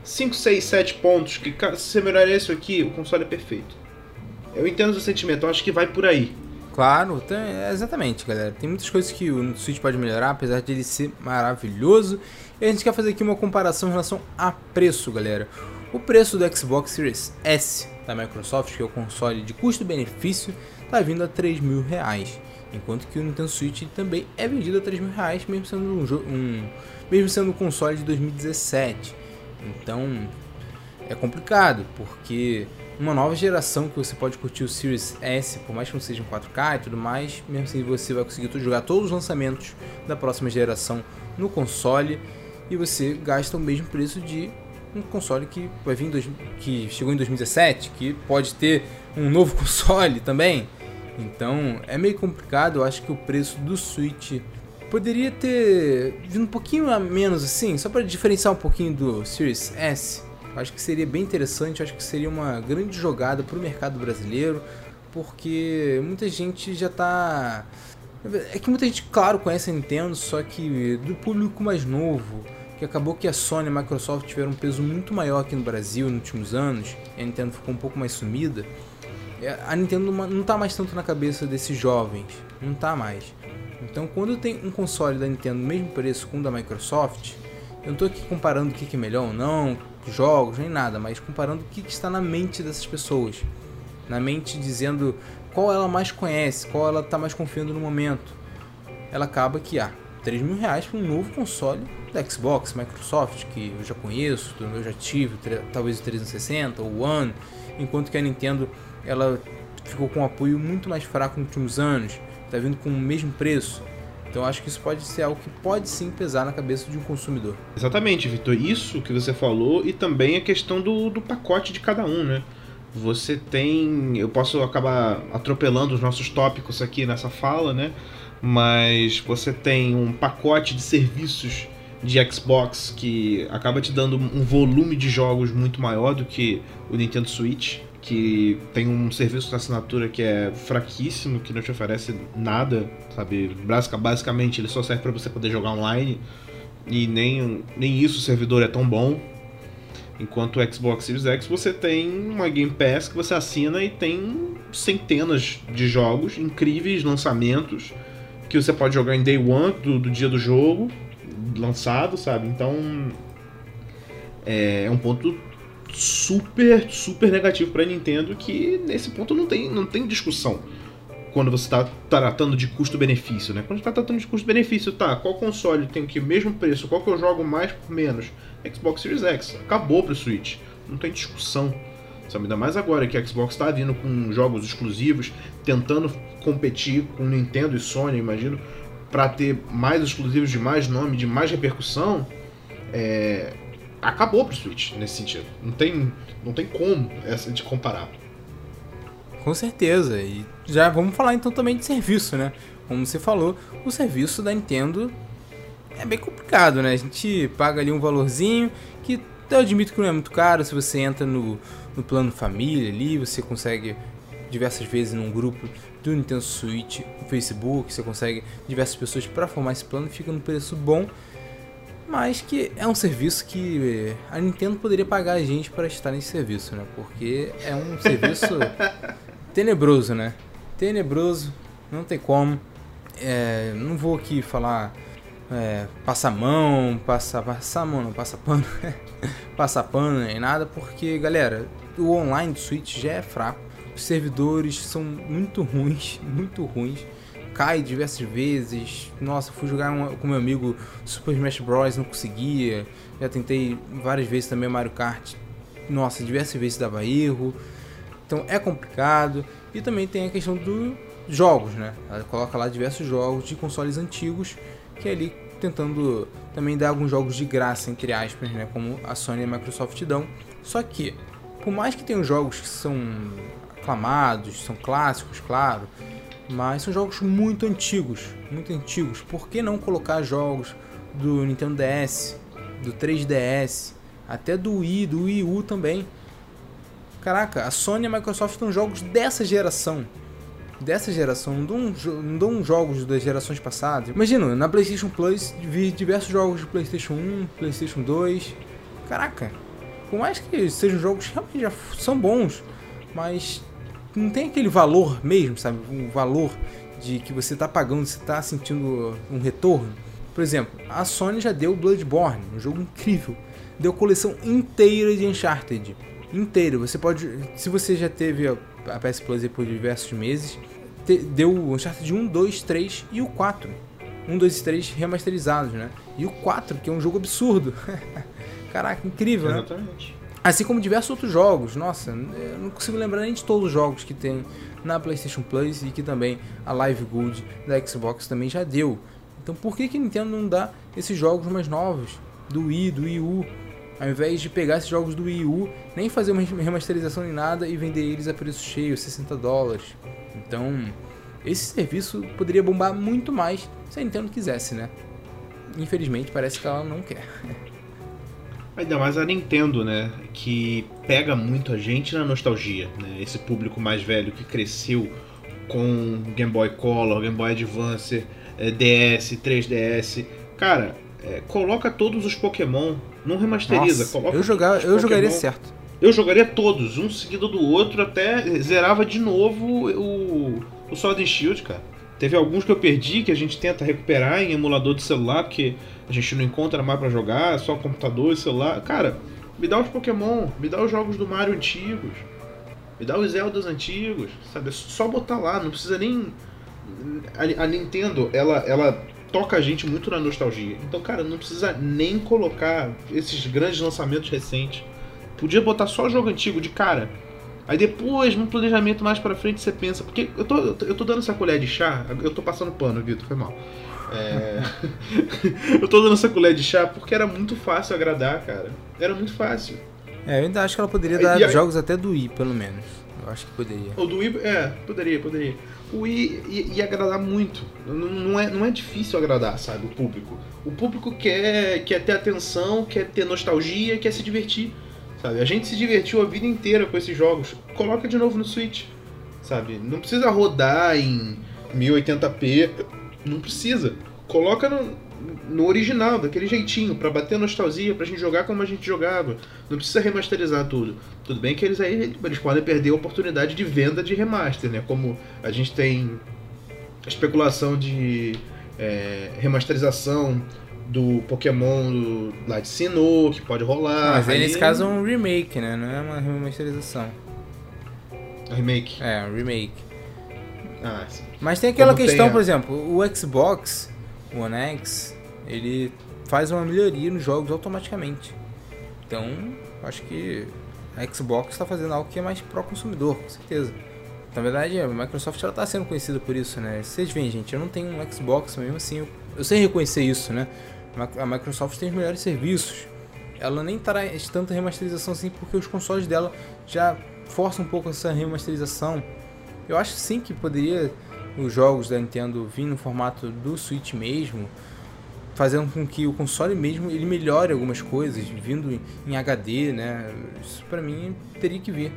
5, 6, 7 pontos que, se você melhorar isso aqui, o console é perfeito. Eu entendo o seu sentimento, eu acho que vai por aí. Claro, tem, exatamente, galera. Tem muitas coisas que o Switch pode melhorar, apesar de ele ser maravilhoso. E a gente quer fazer aqui uma comparação em relação a preço, galera. O preço do Xbox Series S da Microsoft, que é o console de custo-benefício, está vindo a 3 mil reais. Enquanto que o Nintendo Switch também é vendido a 3 mil reais, mesmo sendo um, um, mesmo sendo um console de 2017. Então é complicado, porque uma nova geração que você pode curtir o Series S, por mais que não seja em 4K e tudo mais, mesmo assim você vai conseguir jogar todos os lançamentos da próxima geração no console e você gasta o mesmo preço de um console que vai vir dois, que chegou em 2017, que pode ter um novo console também. Então é meio complicado. Eu acho que o preço do Switch poderia ter vindo um pouquinho a menos assim, só para diferenciar um pouquinho do Series S. Acho que seria bem interessante. Acho que seria uma grande jogada para o mercado brasileiro, porque muita gente já está é que muita gente, claro, conhece a Nintendo, só que do público mais novo que acabou que a Sony e a Microsoft tiveram um peso muito maior aqui no Brasil nos últimos anos, e a Nintendo ficou um pouco mais sumida, é, a Nintendo não está mais tanto na cabeça desses jovens, não está mais. Então quando tem um console da Nintendo no mesmo preço com o da Microsoft, eu não estou aqui comparando o que é melhor ou não, jogos, nem nada, mas comparando o que está na mente dessas pessoas. Na mente dizendo qual ela mais conhece, qual ela está mais confiando no momento. Ela acaba que, ah, 3 mil reais para um novo console da Xbox, Microsoft, que eu já conheço, eu já tive, talvez o 360, o One, enquanto que a Nintendo ela ficou com um apoio muito mais fraco nos últimos anos, está vindo com o mesmo preço. Então acho que isso pode ser algo que pode sim pesar na cabeça de um consumidor. Exatamente, Vitor. Isso que você falou e também a questão do, do pacote de cada um, né? Você tem. Eu posso acabar atropelando os nossos tópicos aqui nessa fala, né? mas você tem um pacote de serviços de Xbox que acaba te dando um volume de jogos muito maior do que o Nintendo Switch, que tem um serviço de assinatura que é fraquíssimo, que não te oferece nada, sabe? Basicamente ele só serve para você poder jogar online e nem, nem isso o servidor é tão bom. Enquanto o Xbox Series X você tem uma Game Pass que você assina e tem centenas de jogos, incríveis lançamentos que você pode jogar em day one do, do dia do jogo lançado, sabe? Então é, é um ponto super, super negativo para Nintendo que nesse ponto não tem, não tem discussão quando você está tratando de custo-benefício, né? Quando está tratando de custo-benefício, tá, qual console tem que o mesmo preço, qual que eu jogo mais por menos? Xbox Series X, acabou pro Switch, não tem discussão. Sabe? Ainda mais agora que a Xbox está vindo com jogos exclusivos, tentando competir com Nintendo e Sony, imagino, para ter mais exclusivos de mais nome, de mais repercussão, é... acabou pro Switch nesse sentido. Não tem, não tem como essa de comparar. Com certeza. E já vamos falar então também de serviço, né? Como você falou, o serviço da Nintendo é bem complicado, né? A gente paga ali um valorzinho que eu admito que não é muito caro se você entra no no plano família ali, você consegue diversas vezes num grupo do Nintendo Switch no Facebook, você consegue diversas pessoas para formar esse plano, fica no preço bom, mas que é um serviço que a Nintendo poderia pagar a gente para estar nesse serviço, né? Porque é um serviço tenebroso, né? Tenebroso, não tem como. É, não vou aqui falar é, passa mão, passa, passa mão, não passa pano, passa pano nem nada, porque galera, o online do Switch já é fraco, os servidores são muito ruins, muito ruins, cai diversas vezes. Nossa, fui jogar um, com meu amigo Super Smash Bros, não conseguia. Já tentei várias vezes também Mario Kart. Nossa, diversas vezes dava erro. Então é complicado. E também tem a questão dos jogos, né? Ela coloca lá diversos jogos de consoles antigos que é ali tentando também dar alguns jogos de graça, entre aspas, né? Como a Sony e a Microsoft dão. Só que, por mais que tenham jogos que são aclamados, são clássicos, claro, mas são jogos muito antigos, muito antigos. Por que não colocar jogos do Nintendo DS, do 3DS, até do Wii, do Wii U também? Caraca, a Sony e a Microsoft estão jogos dessa geração dessa geração, não dão, não dão jogos das gerações passadas. Imagina, na PlayStation Plus vi diversos jogos de PlayStation 1, PlayStation 2. Caraca, por mais que sejam jogos que realmente já são bons, mas não tem aquele valor mesmo, sabe? Um valor de que você está pagando, você está sentindo um retorno. Por exemplo, a Sony já deu Bloodborne, um jogo incrível. Deu coleção inteira de Uncharted. Inteira. Você pode. Se você já teve a PS Plus por diversos meses, deu o Uncharted 1, 2, 3 e o 4. 1, 2 e 3 remasterizados, né? E o 4, que é um jogo absurdo. Caraca, incrível, né? Exatamente. Assim como diversos outros jogos. Nossa, eu não consigo lembrar nem de todos os jogos que tem na PlayStation Plus e que também a Live Gold da Xbox também já deu. Então por que que Nintendo não dá esses jogos mais novos? Do Wii, do Wii U, ao invés de pegar esses jogos do Wii U, nem fazer uma remasterização nem nada e vender eles a preço cheio, 60 dólares. Então, esse serviço poderia bombar muito mais se a Nintendo quisesse, né? Infelizmente, parece que ela não quer. Ainda mais a Nintendo, né? Que pega muito a gente na nostalgia, né? Esse público mais velho que cresceu com Game Boy Color, Game Boy Advance, DS, 3DS. Cara, é, coloca todos os Pokémon, não remasteriza. Nossa, coloca eu jogar, eu jogaria certo. Eu jogaria todos, um seguido do outro, até zerava de novo o, o Sword and Shield, cara. Teve alguns que eu perdi, que a gente tenta recuperar em emulador de celular, porque a gente não encontra mais para jogar, só computador e celular. Cara, me dá os Pokémon, me dá os jogos do Mario antigos, me dá os Zeldas antigos, sabe? É só botar lá, não precisa nem. A, a Nintendo, ela, ela toca a gente muito na nostalgia. Então, cara, não precisa nem colocar esses grandes lançamentos recentes. Podia botar só jogo antigo de cara. Aí depois, no planejamento mais pra frente, você pensa. Porque eu tô, eu tô dando essa colher de chá. Eu tô passando pano, Vitor, foi mal. É... eu tô dando essa colher de chá porque era muito fácil agradar, cara. Era muito fácil. É, eu ainda acho que ela poderia dar aí... jogos até do Wii, pelo menos. Eu acho que poderia. O do Wii, é, poderia, poderia o Wii ia, ia, agradar muito. Não, não, é, não é difícil agradar, sabe, o público. O público quer, quer ter atenção, quer ter nostalgia, quer se divertir, sabe? A gente se divertiu a vida inteira com esses jogos. Coloca de novo no Switch, sabe? Não precisa rodar em 1080p, não precisa. Coloca no, no original, daquele jeitinho, para bater nostalgia, pra gente jogar como a gente jogava. Não precisa remasterizar tudo. Tudo bem que eles aí eles podem perder a oportunidade de venda de remaster, né? Como a gente tem especulação de é, remasterização do Pokémon do Light Sinnoh, que pode rolar. Mas aí, nesse caso é um remake, né? Não é uma remasterização. Um remake? É, um remake. Ah, sim. Mas tem aquela Como questão, tem a... por exemplo, o Xbox One X, ele faz uma melhoria nos jogos automaticamente. Então, acho que a Xbox está fazendo algo que é mais pró-consumidor, com certeza. Na verdade, a Microsoft está sendo conhecida por isso, né? Vocês veem, gente, eu não tenho um Xbox, mas mesmo assim eu, eu sei reconhecer isso, né? A Microsoft tem os melhores serviços. Ela nem traz tanta remasterização assim, porque os consoles dela já forçam um pouco essa remasterização. Eu acho sim que poderia os jogos da Nintendo vir no formato do Switch mesmo, fazendo com que o console mesmo ele melhore algumas coisas, vindo em HD, né? Isso para mim teria que vir.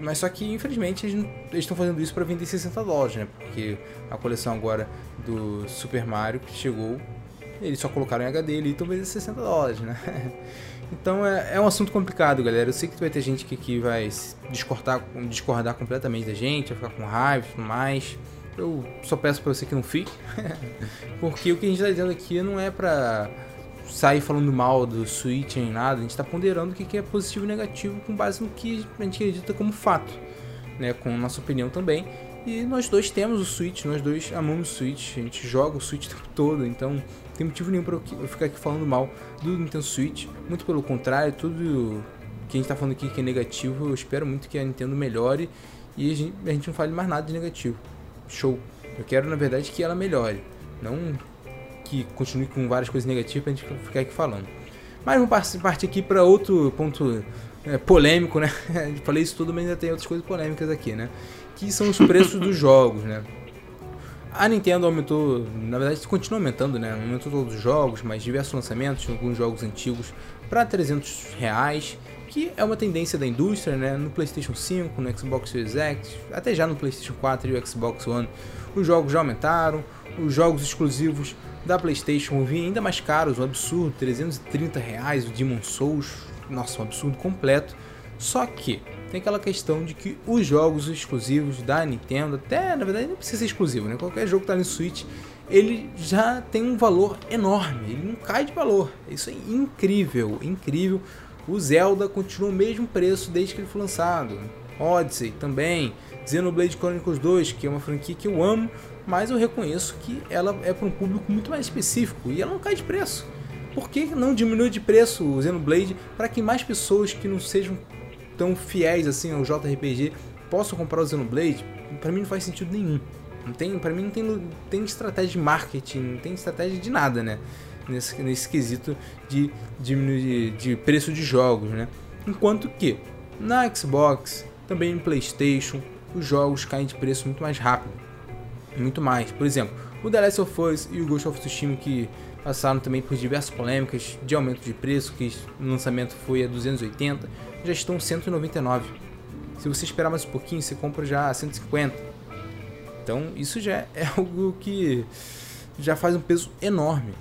Mas só que infelizmente eles estão fazendo isso para vender 60 dólares, né? Porque a coleção agora do Super Mario que chegou, eles só colocaram em HD ali e estão vendendo 60 dólares, né? Então é, é, um assunto complicado, galera. Eu sei que vai ter gente que, que vai discordar, discordar completamente da gente, vai ficar com raiva e tudo mais. eu só peço pra você que não fique. Porque o que a gente tá dizendo aqui não é pra sair falando mal do Switch nem nada, a gente tá ponderando o que é positivo e negativo com base no que a gente acredita como fato, né? Com nossa opinião também. E nós dois temos o Switch, nós dois amamos o Switch, a gente joga o Switch o tempo todo, então não tem motivo nenhum pra eu ficar aqui falando mal do Nintendo Switch. Muito pelo contrário, tudo que a gente tá falando aqui que é negativo, eu espero muito que a Nintendo melhore e a gente, a gente não fale mais nada de negativo. Show. Eu quero, na verdade, que ela melhore. Não que continue com várias coisas negativas pra gente ficar aqui falando. Mas vamos partir aqui para outro ponto é, polêmico, né? Falei isso tudo, mas ainda tem outras coisas polêmicas aqui, né? Que são os preços dos jogos, né? A Nintendo aumentou, na verdade continua aumentando, né? Aumentou todos os jogos, mas diversos lançamentos, alguns jogos antigos, para 300 reais, que é uma tendência da indústria, né? No PlayStation 5, no Xbox Series X, até já no PlayStation 4 e o Xbox One, os jogos já aumentaram, os jogos exclusivos da PlayStation vir ainda mais caros, um absurdo, 330 reais o Demon Souls, nossa, um absurdo completo. Só que tem aquela questão de que os jogos exclusivos da Nintendo, até na verdade não precisa ser exclusivo, né? Qualquer jogo que tá no Switch, ele já tem um valor enorme, ele não cai de valor. Isso é incrível, incrível. O Zelda continua o mesmo preço desde que ele foi lançado. Odyssey também, Xenoblade Chronicles 2, que é uma franquia que eu amo, mas eu reconheço que ela é para um público muito mais específico e ela não cai de preço. Por que não diminui de preço o Xenoblade para que mais pessoas que não sejam tão fiéis assim ao JRPG possam comprar o Xenoblade? Para mim não faz sentido nenhum. Não tem, para mim não tem, tem estratégia de marketing, não tem estratégia de nada, né? Nesse, nesse quesito de de, de preço de jogos, né? Enquanto que na Xbox, também no PlayStation, os jogos caem de preço muito mais rápido muito mais. Por exemplo, o The Last of Us e o Ghost of Tsushima que passaram também por diversas polêmicas de aumento de preço, que o lançamento foi a 280, já estão 199. Se você esperar mais um pouquinho, você compra já a 150. Então isso já é algo que já faz um peso enorme.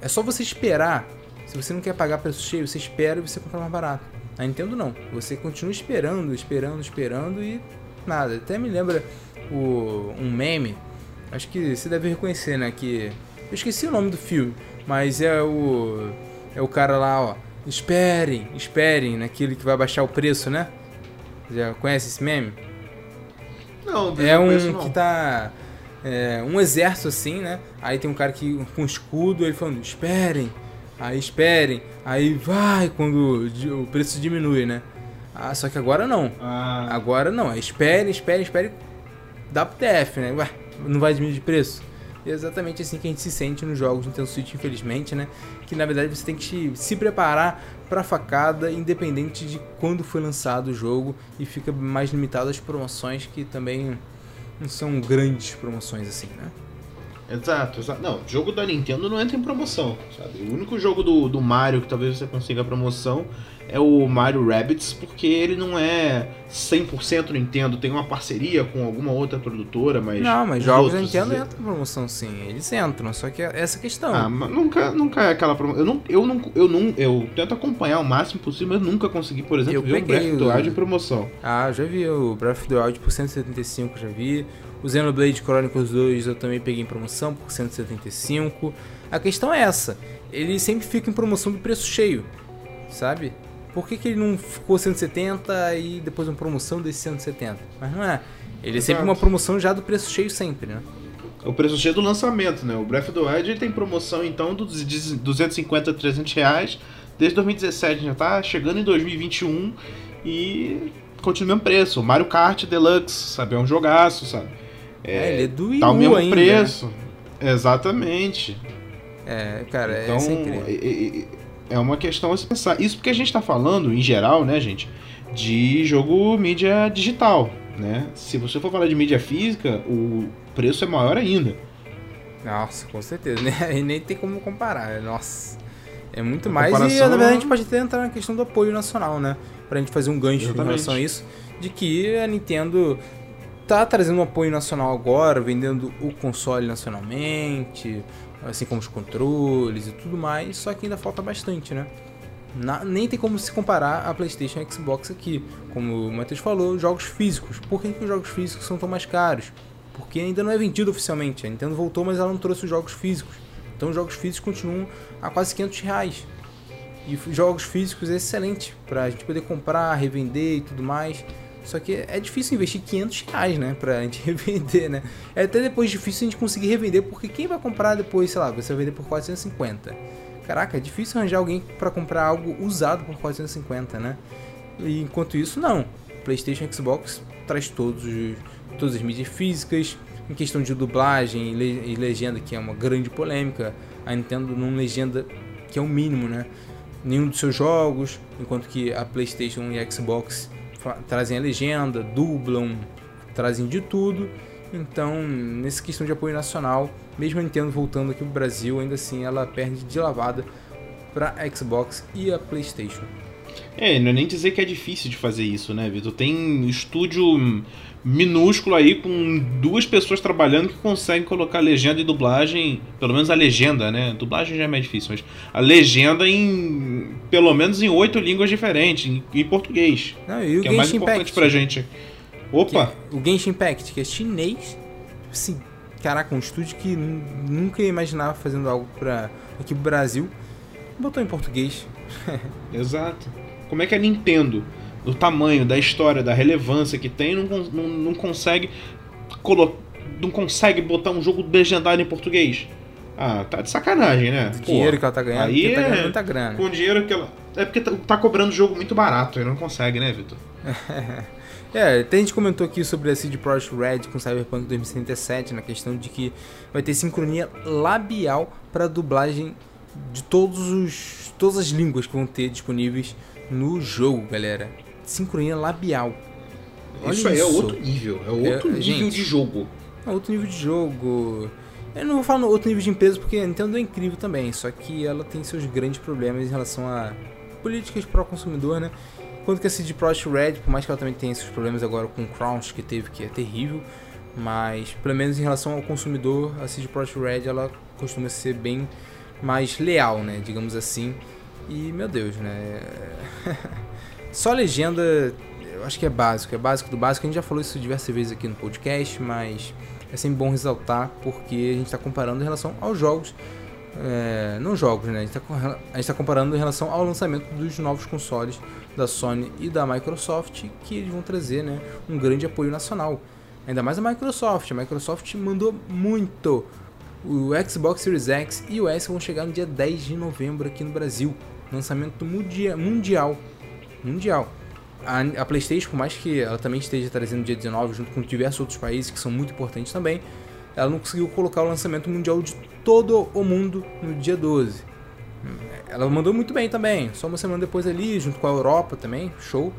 É só você esperar. Se você não quer pagar preço cheio, você espera e você compra mais barato. A Nintendo não. Você continua esperando, esperando, esperando e nada. Até me lembra o, um meme, acho que você deve reconhecer, né? Que. Eu esqueci o nome do filme, mas é o. É o cara lá, ó. Esperem, esperem, naquele que vai baixar o preço, né? Já conhece esse meme? Não, é um conheço, não. que tá. É, um exército assim, né? Aí tem um cara que com escudo, ele falando, esperem, aí esperem, aí vai quando o preço diminui, né? Ah, só que agora não. Ah. Agora não, é espere, espere, espere dá pro TF, né? Ué, não vai diminuir de preço? E é exatamente assim que a gente se sente nos jogos Nintendo Switch, infelizmente, né? Que na verdade você tem que se preparar para facada, independente de quando foi lançado o jogo, e fica mais limitado às promoções que também não são grandes promoções assim, né? Exato, exato. Não, jogo da Nintendo não entra em promoção, sabe? O único jogo do, do Mario que talvez você consiga promoção é o Mario Rabbids, porque ele não é 100% Nintendo, tem uma parceria com alguma outra produtora, mas... Não, mas jogos da Nintendo entram em promoção sim, eles entram, só que é essa questão. Ah, mas nunca, nunca é aquela promoção. Eu não, eu não, eu não, eu tento acompanhar o máximo possível, mas nunca consegui, por exemplo, Eu ver o Breath of the Wild em promoção. Ah, já vi o Breath of the Wild por 175, já vi. O Xenoblade Chronicles 2 eu também peguei em promoção por 175. A questão é essa, ele sempre fica em promoção do preço cheio, sabe? Por que, que ele não ficou 170 e depois uma promoção desse 170? Mas não é. Ele é sempre uma promoção já do preço cheio sempre, né? O preço cheio do lançamento, né? O Breath of the Wild ele tem promoção então dos de 250 a 300 reais desde 2017, já tá chegando em 2021 e continua o mesmo preço. Mario Kart Deluxe, sabe? É um jogaço, sabe? É, ele é do Wii Tá o mesmo ainda, preço. Exatamente. né? É, cara, Então, é incrível. é, é- é uma questão a se pensar. Isso porque a gente tá falando, em geral, né, gente, de jogo mídia digital, né? Se você for falar de mídia física, o preço é maior ainda. Nossa, com certeza. né? E nem tem como comparar. Nossa. É muito A mais. E comparação- na verdade a gente pode até entrar na questão do apoio nacional, né? Pra gente fazer um gancho em Exatamente. relação a isso. De que a Nintendo tá trazendo um apoio nacional agora, vendendo o console nacionalmente, assim como os controles e tudo mais. Só que ainda falta bastante, né? Na- nem tem como se comparar a PlayStation e a Xbox aqui. Como o Matheus falou, jogos físicos. Por que, que os jogos físicos são tão mais caros? porque ainda não é vendido oficialmente. A Nintendo voltou, mas ela não trouxe os jogos físicos. Então os jogos físicos continuam a quase 500 reais. E jogos físicos é excelente para a gente poder comprar, revender e tudo mais. Só que é difícil investir 500 reais, né? Pra gente revender, né? É até depois difícil a gente conseguir revender, porque quem vai comprar depois, sei lá, você vai vender por 450. Caraca, é difícil arranjar alguém para comprar algo usado por 450, né? E enquanto isso, não. PlayStation Xbox traz todos os, todas as mídias físicas. Em questão de dublagem e legenda, que é uma grande polêmica, a Nintendo não legenda que é o mínimo, né? Nenhum dos seus jogos, enquanto que a PlayStation e a Xbox trazem a legenda, dublam, trazem de tudo. Então, nessa questão de apoio nacional, mesmo a Nintendo voltando aqui pro Brasil, ainda assim ela perde de lavada para Xbox e a PlayStation. É, não é nem dizer que é difícil de fazer isso, né, Vitor? Tem estúdio minúsculo aí com duas pessoas trabalhando que conseguem colocar legenda e dublagem, pelo menos a legenda, né? Dublagem já é mais difícil, mas a legenda em pelo menos em oito línguas diferentes, em, em português. Não, e o que é mais importante Impact, pra gente. Opa! Que, o Genshin Impact, que é chinês, assim, caraca, um estúdio que nunca ia imaginar fazendo algo para aqui pro Brasil, botou em português. Exato. Como é que a Nintendo do tamanho, da história, da relevância que tem, não, não, não consegue colocar. Não consegue botar um jogo legendário em português. Ah, tá de sacanagem, né? O dinheiro que ela tá ganhando, aí tá é... ganhando muita grana. Com o dinheiro que ela. É porque tá, tá cobrando jogo muito barato, aí não consegue, né, Vitor? é, até a gente comentou aqui sobre a CD Projekt Red com Cyberpunk 2077, na questão de que vai ter sincronia labial para dublagem de todos os todas as línguas que vão ter disponíveis no jogo, galera sincronia labial. Olha isso aí é outro nível, é outro é, nível gente, de jogo. É outro nível de jogo. Eu não vou falar no outro nível de empresa porque a Nintendo é incrível também, só que ela tem seus grandes problemas em relação a políticas para o consumidor, né? Quanto que a CD Projekt Red, por mais que ela também tenha seus problemas agora com o Crunch que teve, que é terrível, mas pelo menos em relação ao consumidor, a CD Projekt Red ela costuma ser bem mais leal, né? Digamos assim. E meu Deus, né? Só legenda, eu acho que é básico, é básico do básico. A gente já falou isso diversas vezes aqui no podcast, mas é sempre bom ressaltar porque a gente está comparando em relação aos jogos. É, não jogos, né? A gente está tá comparando em relação ao lançamento dos novos consoles da Sony e da Microsoft que eles vão trazer né, um grande apoio nacional. Ainda mais a Microsoft. A Microsoft mandou muito. O Xbox Series X e o S vão chegar no dia 10 de novembro aqui no Brasil. Lançamento mundial mundial. A, a, PlayStation, por mais que ela também esteja trazendo dia 19 junto com diversos outros países que são muito importantes também, ela não conseguiu colocar o lançamento mundial de todo o mundo no dia 12. Ela mandou muito bem também, só uma semana depois ali, junto com a Europa também, show.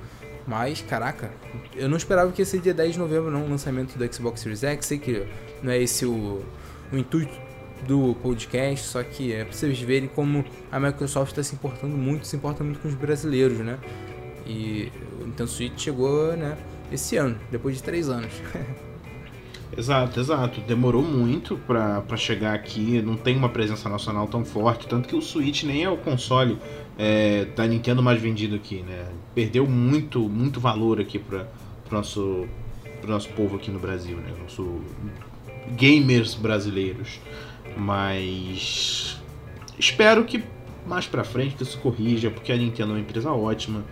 Mas, caraca, eu não esperava que ia ser dia 10 de novembro não, o lançamento do Xbox Series X. Sei que não é esse o, o intuito do podcast, só que é pra vocês verem como a Microsoft está se importando muito, se importa muito com os brasileiros, né? E o Nintendo Switch chegou, né, esse ano, depois de três anos. Exato, exato. Demorou muito pra, chegar aqui, não tem uma presença nacional tão forte, tanto que o Switch nem é o console é, da Nintendo mais vendido aqui, né? Perdeu muito, muito valor aqui para pro nosso, pro nosso povo aqui no Brasil, né? Nosso gamers brasileiros. Mas espero que mais pra frente isso corrija, porque a Nintendo é uma empresa ótima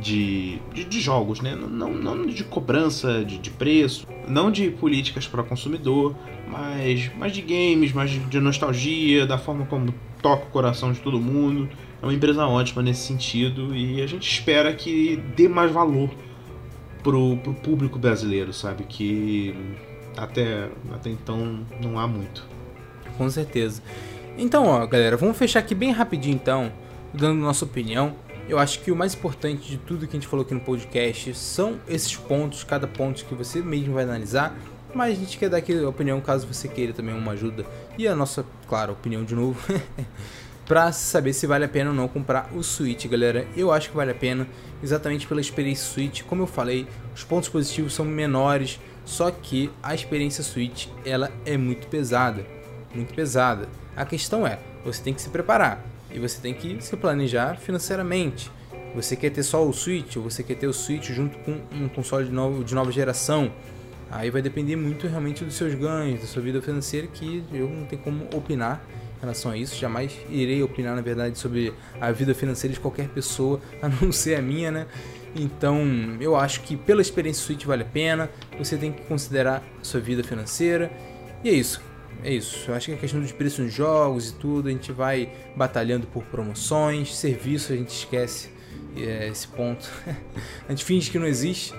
de, de, de jogos, né? Não, não de cobrança de, de preço, não de políticas para consumidor, mas, mas de games, mais de, de nostalgia, da forma como toca o coração de todo mundo. É uma empresa ótima nesse sentido e a gente espera que dê mais valor pro, pro público brasileiro, sabe? Que até, até então não há muito. Com certeza. Então, ó, galera, vamos fechar aqui bem rapidinho então, dando nossa opinião. Eu acho que o mais importante de tudo que a gente falou aqui no podcast são esses pontos, cada ponto que você mesmo vai analisar. Mas a gente quer dar aqui a opinião caso você queira também uma ajuda. E a nossa, claro, opinião de novo. pra saber se vale a pena ou não comprar o Switch, galera. Eu acho que vale a pena, exatamente pela experiência Switch. Como eu falei, os pontos positivos são menores, só que a experiência Switch ela é muito pesada, muito pesada. A questão é, você tem que se preparar. E você tem que se planejar financeiramente. Você quer ter só o Switch ou você quer ter o Switch junto com um console de, novo, de nova geração? Aí vai depender muito realmente dos seus ganhos, da sua vida financeira, que eu não tenho como opinar em relação a isso. Jamais irei opinar, na verdade, sobre a vida financeira de qualquer pessoa, a não ser a minha, né? Então, eu acho que pela experiência Switch vale a pena. Você tem que considerar a sua vida financeira. E é isso. É isso. Eu acho que a questão dos preços nos jogos e tudo, a gente vai batalhando por promoções, serviço a gente esquece é, esse ponto. a gente finge que não existe.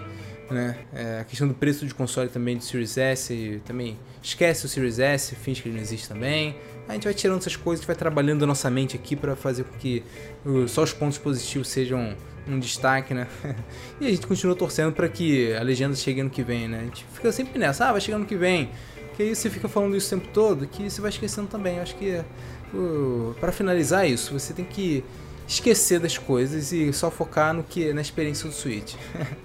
Né? É, a questão do preço de console também do Series S, também esquece o Series S, finge que ele não existe também. A gente vai tirando essas coisas, a gente vai trabalhando a nossa mente aqui para fazer com que só os pontos positivos sejam um destaque, né? e a gente continua torcendo para que a legenda chegue ano que vem, né? A gente fica sempre nessa, ah, vai chegar ano que vem. Que aí você fica falando isso o tempo todo, que você vai esquecendo também. Eu acho que para finalizar isso, você tem que esquecer das coisas e só focar no que na experiência do Switch.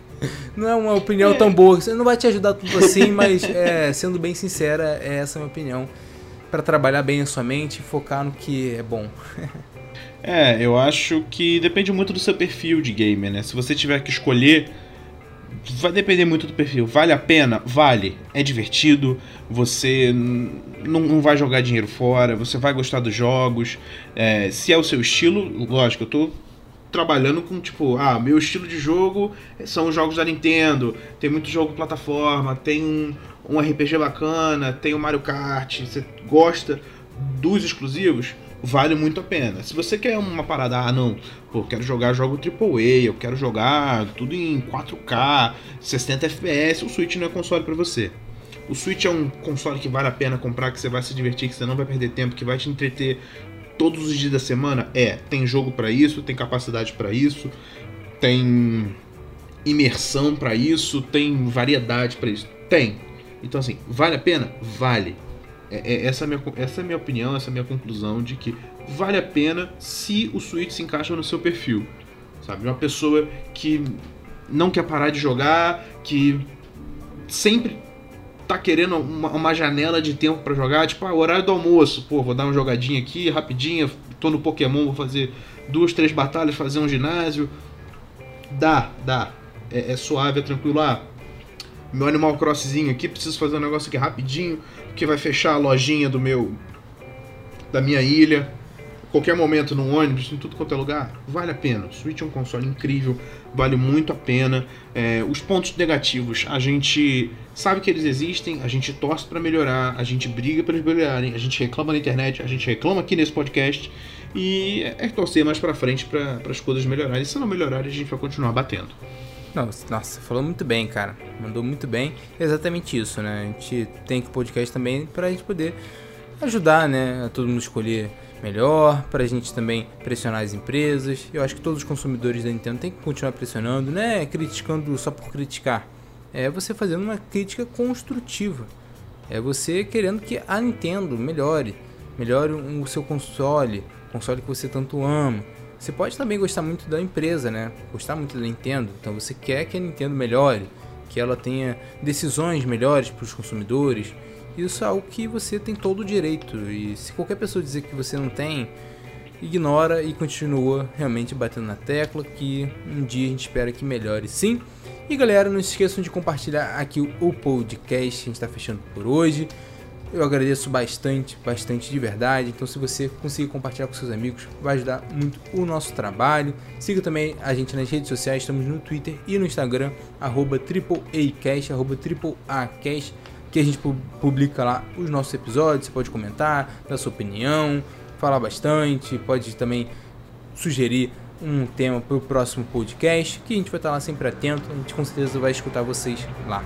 não é uma opinião tão boa, não vai te ajudar tudo assim, mas é, sendo bem sincera, é essa a minha opinião. Para trabalhar bem a sua mente e focar no que é bom. é, eu acho que depende muito do seu perfil de gamer, né? Se você tiver que escolher, vai depender muito do perfil. Vale a pena? Vale. É divertido, você não, não vai jogar dinheiro fora, você vai gostar dos jogos. É, se é o seu estilo, lógico, eu tô trabalhando com tipo, ah, meu estilo de jogo são os jogos da Nintendo, tem muito jogo plataforma, tem um, um RPG bacana, tem o Mario Kart, você gosta dos exclusivos, vale muito a pena. Se você quer uma parada, ah não, pô, eu quero jogar jogo AAA, eu quero jogar tudo em 4K, 60 FPS, o Switch não é console para você. O Switch é um console que vale a pena comprar, que você vai se divertir, que você não vai perder tempo, que vai te entreter todos os dias da semana? É, tem jogo para isso, tem capacidade para isso, tem imersão para isso, tem variedade para isso. Tem. Então assim, vale a pena? Vale. É, é, essa, é minha, essa é a minha opinião, essa é a minha conclusão de que vale a pena se o Switch se encaixa no seu perfil. Sabe? Uma pessoa que não quer parar de jogar, que sempre tá querendo uma, uma janela de tempo para jogar, tipo, ah, horário do almoço, pô, vou dar uma jogadinha aqui, rapidinha, tô no Pokémon, vou fazer duas, três batalhas, fazer um ginásio. Dá, dá. É, é suave, é tranquilo. Ah, meu Animal Crosszinho aqui, preciso fazer um negócio aqui rapidinho, que vai fechar a lojinha do meu. da minha ilha qualquer momento no ônibus, em tudo quanto é lugar, vale a pena. O Switch é um console incrível, vale muito a pena. É, os pontos negativos, a gente sabe que eles existem, a gente torce para melhorar, a gente briga para eles melhorarem, a gente reclama na internet, a gente reclama aqui nesse podcast e é, é torcer mais para frente para as coisas melhorarem. E se não melhorarem, a gente vai continuar batendo. Nossa, falou muito bem, cara. Mandou muito bem. Exatamente isso, né? A gente tem que podcast também para a gente poder ajudar, né, a todo mundo escolher melhor, para a gente também pressionar as empresas. Eu acho que todos os consumidores da Nintendo têm que continuar pressionando, né? Criticando só por criticar. É você fazendo uma crítica construtiva. É você querendo que a Nintendo melhore, melhore o seu console, console que você tanto ama. Você pode também gostar muito da empresa, né? Gostar muito da Nintendo. Então você quer que a Nintendo melhore, que ela tenha decisões melhores para os consumidores isso é algo que você tem todo o direito. E se qualquer pessoa dizer que você não tem, ignora e continua realmente batendo na tecla que um dia a gente espera que melhore sim. E galera, não se esqueçam de compartilhar aqui o podcast, a gente está fechando por hoje. Eu agradeço bastante, bastante de verdade. Então, se você conseguir compartilhar com seus amigos, vai ajudar muito o nosso trabalho. Siga também a gente nas redes sociais, estamos no Twitter e no Instagram, arroba AAAcast, arroba que a gente publica lá os nossos episódios. Você pode comentar, dar sua opinião, falar bastante, pode também sugerir um tema para o próximo podcast, que a gente vai estar lá sempre atento. A gente com certeza vai escutar vocês lá.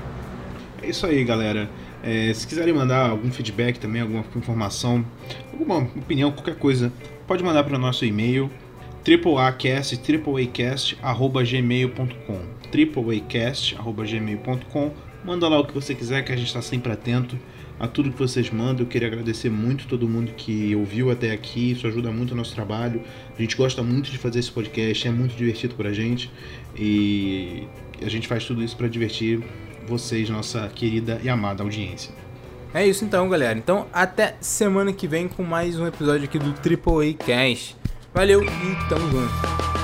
É isso aí, galera. É, se quiserem mandar algum feedback também, alguma informação, alguma opinião, qualquer coisa, pode mandar para o nosso e-mail tripleacast, tripleacast, arroba gmail.com tripleacast, arroba gmail.com Manda lá o que você quiser, que a gente está sempre atento a tudo que vocês mandam. Eu queria agradecer muito todo mundo que ouviu até aqui. Isso ajuda muito o nosso trabalho. A gente gosta muito de fazer esse podcast, é muito divertido para a gente. E a gente faz tudo isso para divertir vocês, nossa querida e amada audiência. É isso então, galera. Então, até semana que vem com mais um episódio aqui do Triple A Cash. Valeu e tamo junto.